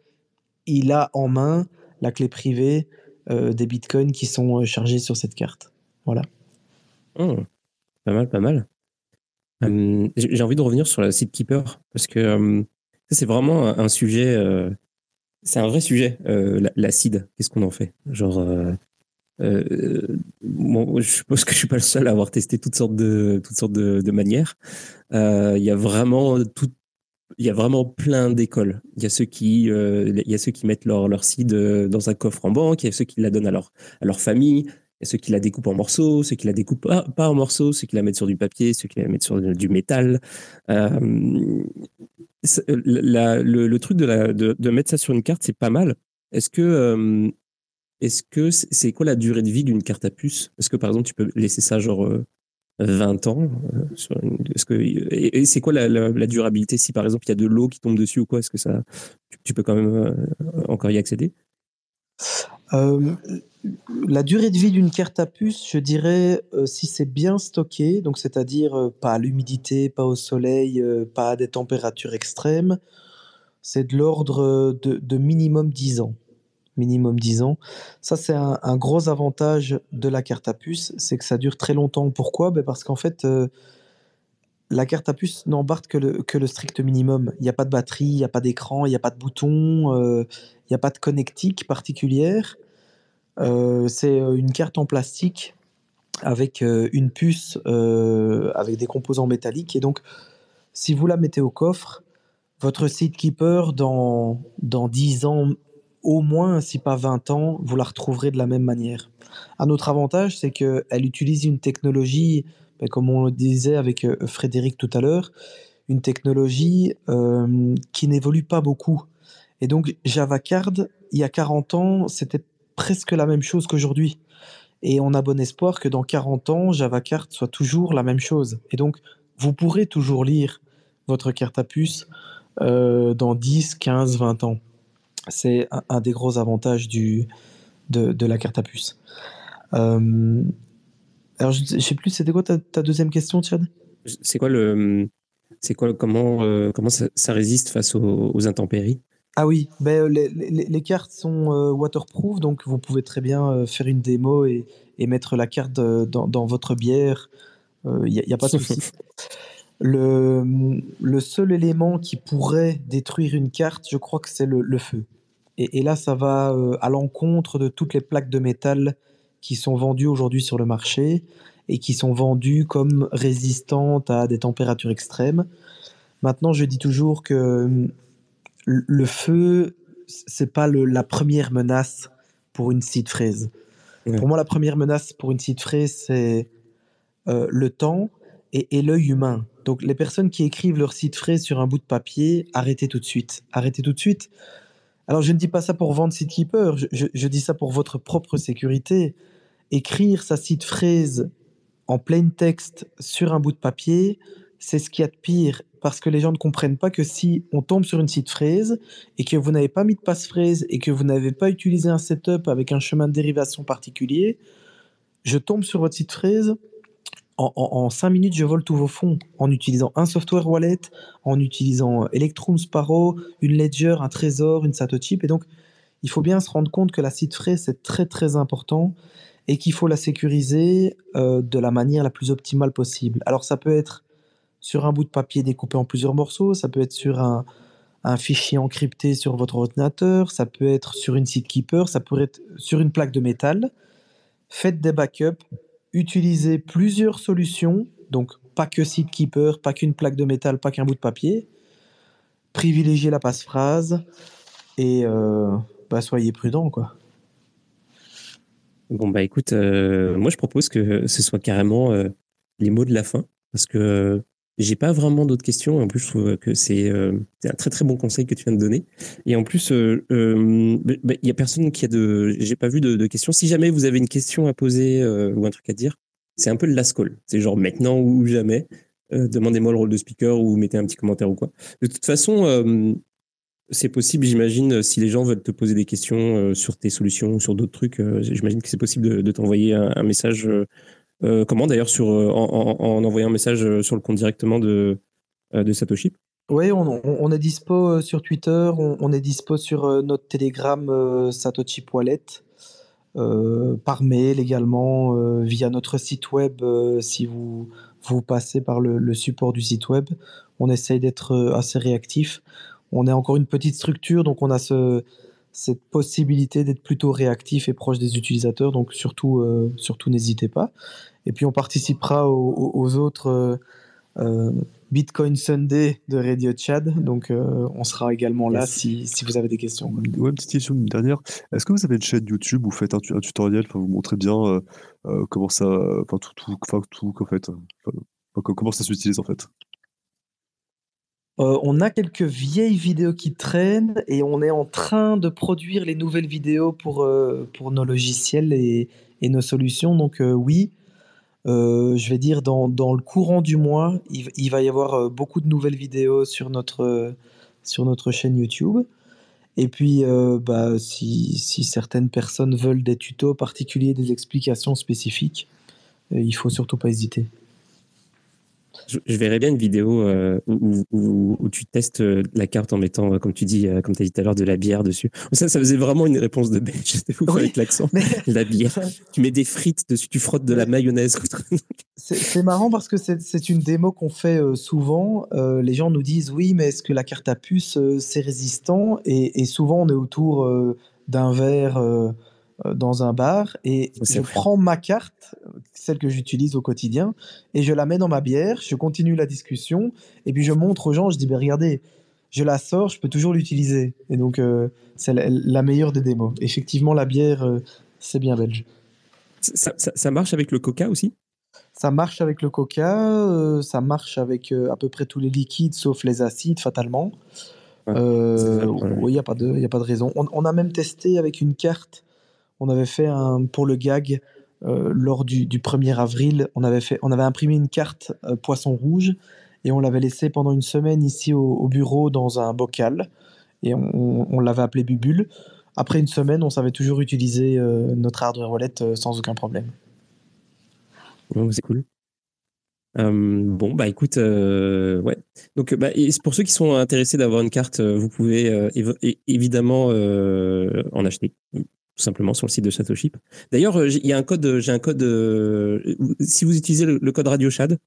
il a en main la clé privée euh, des bitcoins qui sont euh, chargés sur cette carte. Voilà. Oh, pas mal, pas mal. J'ai envie de revenir sur la Seedkeeper parce que c'est vraiment un, sujet, euh, c'est un vrai sujet, la, seed. Qu'est-ce qu'on en fait? Genre, je suppose que je suis pas le seul à avoir testé toutes sortes de, toutes sortes de, manières. Il y a vraiment tout, il y a vraiment plein d'écoles. Il y a ceux qui, euh, y a ceux qui mettent leur leur euh, dans un coffre en banque. Il y a ceux qui la donnent à à leur famille. Ceux qui la découpent en morceaux, ceux qui la découpent pas, en morceaux, ceux qui la mettent sur du papier, ceux qui la mettent sur du métal. Euh, le, truc de, mettre ça sur une carte, c'est pas mal. Est-ce que euh, est-ce que c'est quoi la durée de vie d'une carte à puce? Est-ce que par exemple tu peux laisser ça genre 20 ans. Euh, est-ce que et, c'est quoi la, durabilité? Si par exemple il y a de l'eau qui tombe dessus ou quoi Est-ce que ça tu, peux quand même euh, encore y accéder? Euh, La durée de vie d'une carte à puce, je dirais si c'est bien stocké, donc c'est-à-dire pas à l'humidité, pas au soleil, pas à des températures extrêmes, c'est de l'ordre de, minimum 10 ans minimum 10 ans. Ça, c'est un, gros avantage de la carte à puce, c'est que ça dure très longtemps. Pourquoi? Ben Parce qu'en fait, euh, la carte à puce n'embarque que le, que le strict minimum. Il n'y a pas de batterie, il n'y a pas d'écran, il n'y a pas de bouton, euh, il n'y a pas de connectique particulière. Euh, c'est une carte en plastique avec une puce avec des composants métalliques. Et donc, si vous la mettez au coffre, votre Seedkeeper, dans, dans 10 ans au moins, si pas 20 ans, vous la retrouverez de la même manière. Un autre avantage, c'est qu'elle utilise une technologie, ben, comme on le disait avec euh, Frédéric tout à l'heure, une technologie euh, qui n'évolue pas beaucoup. Et donc, Java Card, il y a 40 ans, c'était presque la même chose qu'aujourd'hui. Et on a bon espoir que dans 40 ans, Java Card soit toujours la même chose. Et donc, vous pourrez toujours lire votre carte à puce euh, dans 10, 15, 20 ans. C'est un, des gros avantages de, la carte à puce. Alors, je ne sais plus, c'était quoi ta, deuxième question, Thierry? C'est quoi le. C'est quoi comment, euh, comment ça, résiste face aux, intempéries? Ah oui, ben, les, les, cartes sont euh, waterproof, donc vous pouvez très bien faire une démo et, et mettre la carte dans, dans votre bière. Il n'y a, a, pas de souci. le, le seul élément qui pourrait détruire une carte, je crois que c'est le, le, feu. Et, là, ça va euh, à l'encontre de toutes les plaques de métal qui sont vendues aujourd'hui sur le marché et qui sont vendues comme résistantes à des températures extrêmes. Maintenant, je dis toujours que le feu, c'est pas la première menace pour une seed fraise. Pour moi, la première menace pour une seed fraise, c'est euh, le temps et, et l'œil humain. Donc, les personnes qui écrivent leur seed fraise sur un bout de papier, arrêtez tout de suite. Arrêtez tout de suite alors, je ne dis pas ça pour vendre SeedKeeper, je, je, dis ça pour votre propre sécurité. Écrire sa seed phrase en plain texte sur un bout de papier, c'est ce qu'il y a de pire. parce que les gens ne comprennent pas que si on tombe sur une site fraise et que vous n'avez pas mis de passphrase et que vous n'avez pas utilisé un setup avec un chemin de dérivation particulier, je tombe sur votre site fraise, en, 5 minutes, je vole tous vos fonds en utilisant un software wallet, en utilisant Electrum Sparrow, une Ledger, un Trésor, une Satoshi. Et donc, il faut bien se rendre compte que la site fraise, c'est très très important et qu'il faut la sécuriser euh, de la manière la plus optimale possible. Alors, ça peut être sur un bout de papier découpé en plusieurs morceaux, ça peut être sur un, fichier encrypté sur votre ordinateur, ça peut être sur une site keeper, ça peut être sur une plaque de métal. Faites des backups, utiliser plusieurs solutions, donc pas que SeedKeeper, pas qu'une plaque de métal, pas qu'un bout de papier. Privilégiez la passe-phrase et euh, bah, soyez prudent, quoi. Bon, bah écoute, euh, moi je propose que ce soit carrément euh, les mots de la fin, parce que j'ai pas vraiment d'autres questions. En plus, je trouve que c'est un très très bon conseil que tu viens de donner. Et en plus, il bah, y a personne qui a de, j'ai pas vu de, questions. Si jamais vous avez une question à poser ou un truc à dire, c'est un peu le last call. C'est genre maintenant ou jamais. Demandez-moi le rôle de speaker ou mettez un petit commentaire ou quoi. De toute façon, c'est possible, j'imagine, si les gens veulent te poser des questions sur tes solutions ou sur d'autres trucs, j'imagine que c'est possible de, t'envoyer un, message euh, comment d'ailleurs sur euh, en, envoyant un message euh, sur le compte directement de, de Satoshi? Oui, on, est dispo sur Twitter, on, est dispo sur notre Telegram Satoshi Wallet, par mail également, via notre site web si vous, vous passez par le, le, support du site web. On essaye d'être assez réactif. On est encore une petite structure, donc on a ce, cette possibilité d'être plutôt réactif et proche des utilisateurs. Donc surtout, euh, surtout n'hésitez pas. Et puis on participera aux, autres euh, euh, Bitcoin Sunday de Radio Chad. Donc on sera également là si, si, vous avez des questions. Ouais, une petite question, une dernière. Est-ce que vous avez une chaîne YouTube où vous faites un, tutoriel, enfin vous montrez bien comment ça, enfin tout, tout, tout, en fait, comment ça s'utilise en fait? Euh, on a quelques vieilles vidéos qui traînent et on est en train de produire les nouvelles vidéos pour, euh, nos logiciels et, nos solutions. Donc euh, oui, je vais dire dans, le courant du mois, il, va y avoir beaucoup de nouvelles vidéos sur notre, sur notre chaîne YouTube. Et puis, bah, si, si, certaines personnes veulent des tutos particuliers, des explications spécifiques, il faut surtout pas hésiter je, verrais bien une vidéo euh, où, où, où, tu testes euh, la carte en mettant, euh, comme tu dis, comme tu as dit tout à l'heure, de la bière dessus. Ça, ça faisait vraiment une réponse de belge. C'était fou avec l'accent. La bière. tu mets des frites dessus, tu frottes de la mayonnaise. c'est marrant parce que c'est une démo qu'on fait souvent. les gens nous disent oui, mais est-ce que la carte à puce c'est résistant? Et, et, souvent on est autour d'un verre dans un bar et je prends ma carte, celle que j'utilise au quotidien, et je la mets dans ma bière, je continue la discussion, et puis je montre aux gens, je dis, ben regardez, je la sors, je peux toujours l'utiliser. Et donc, euh, c'est la, meilleure des démos. Effectivement, la bière, euh, c'est bien belge. Ça, ça, marche avec le coca aussi? Ça marche avec le coca, ça marche avec à peu près tous les liquides, sauf les acides, fatalement. oui, il n'y a, pas de, a pas de raison. On, on, a même testé avec une carte on avait fait un, pour le gag euh, lors du, 1er avril, on avait, imprimé une carte euh, poisson rouge et on l'avait laissé pendant une semaine ici au, bureau dans un bocal et on, l'avait appelé Bubule. Après une semaine, on savait toujours utiliser euh, notre hardware wallet sans aucun problème. c'est cool. bon, bah écoute, ouais. Donc, bah, pour ceux qui sont intéressés d'avoir une carte, vous pouvez évidemment en acheter tout simplement sur le site de Satoshi. D'ailleurs, euh, il y a un code, j'ai un code, euh, si vous utilisez le, code RadioShad,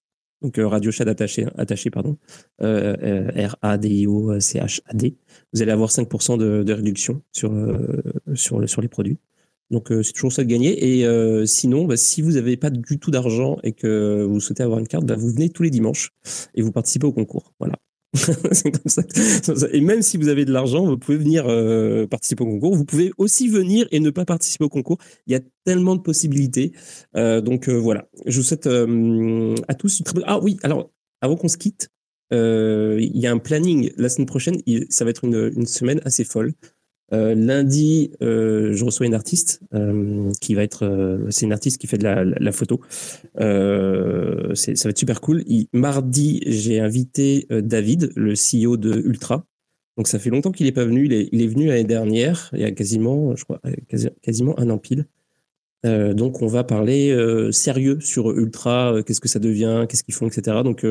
donc euh, RadioShad attaché, attaché pardon, R-A-D-I-O-C-H-A-D, vous allez avoir 5% de, de, réduction sur, sur, sur les produits. Donc c'est toujours ça de gagner. Et sinon, bah, si vous n'avez pas du tout d'argent et que vous souhaitez avoir une carte, bah, vous venez tous les dimanches et vous participez au concours. Voilà. comme ça. Et même si vous avez de l'argent, vous pouvez venir euh, participer au concours. Vous pouvez aussi venir et ne pas participer au concours. Il y a tellement de possibilités. Euh, donc euh, voilà. Je vous souhaite à tous une très bonne. Ah oui, alors avant qu'on se quitte, il y a un planning la semaine prochaine. Ça va être une semaine assez folle. Lundi, je reçois une artiste qui va être, c'est une artiste qui fait de la, photo. ça va être super cool. mardi, j'ai invité David, le CEO de Ultra. Donc ça fait longtemps qu'il n'est pas venu. Il est, venu l'année dernière, il y a quasiment, je crois, quasiment un an pile. Euh, donc on va parler euh, sérieux sur Ultra, euh, qu'est-ce que ça devient, qu'est-ce qu'ils font, etc. Donc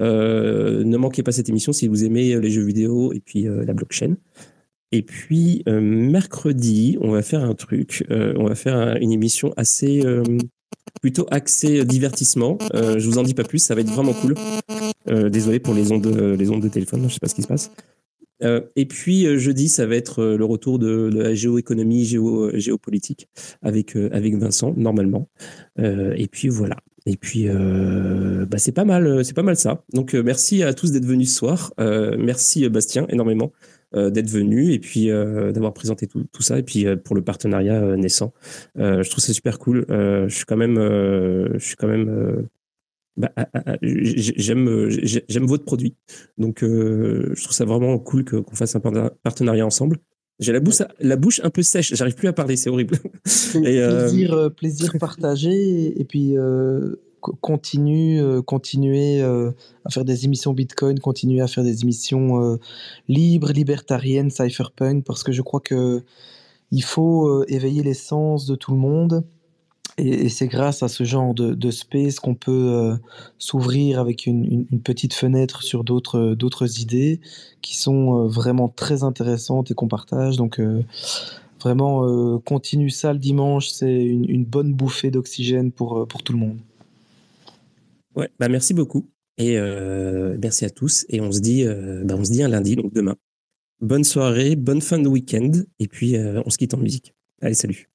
ne manquez pas cette émission si vous aimez les jeux vidéo et puis la blockchain. Et puis mercredi, on va faire un truc, on va faire une émission assez plutôt axée divertissement. je vous en dis pas plus, ça va être vraiment cool. désolé pour les ondes, les ondes de téléphone, je sais pas ce qui se passe. Euh, et puis euh, jeudi, ça va être euh, le retour de, la géoéconomie, géo, géopolitique avec avec Vincent normalement. et puis voilà. Et puis bah, c'est pas mal, c'est pas mal ça. Donc merci à tous d'être venus ce soir. merci Bastien énormément d'être venu et puis d'avoir présenté tout, tout, ça et puis pour le partenariat naissant. je trouve ça super cool. je suis quand même, je suis quand même bah, j'aime euh, j'aime votre produit. Donc euh, je trouve ça vraiment cool qu'on fasse un partenariat ensemble. J'ai la bouche, la bouche un peu sèche, j'arrive plus à parler, c'est horrible. et, euh, plaisir, plaisir partagé et puis continue, continuer à faire des émissions Bitcoin, continuer à faire des émissions libres, libertariennes, cypherpunk, parce que je crois que il faut éveiller les sens de tout le monde et, c'est grâce à ce genre de, space qu'on peut euh, s'ouvrir avec une, petite fenêtre sur d'autres idées qui sont euh, vraiment très intéressantes et qu'on partage. Donc euh, vraiment, continue ça le dimanche, c'est une, bonne bouffée d'oxygène pour, pour tout le monde. Ouais, bah merci beaucoup et merci à tous et on se dit bah on se dit un lundi donc demain. Bonne soirée, bonne fin de week-end et puis on se quitte en musique. Allez, salut.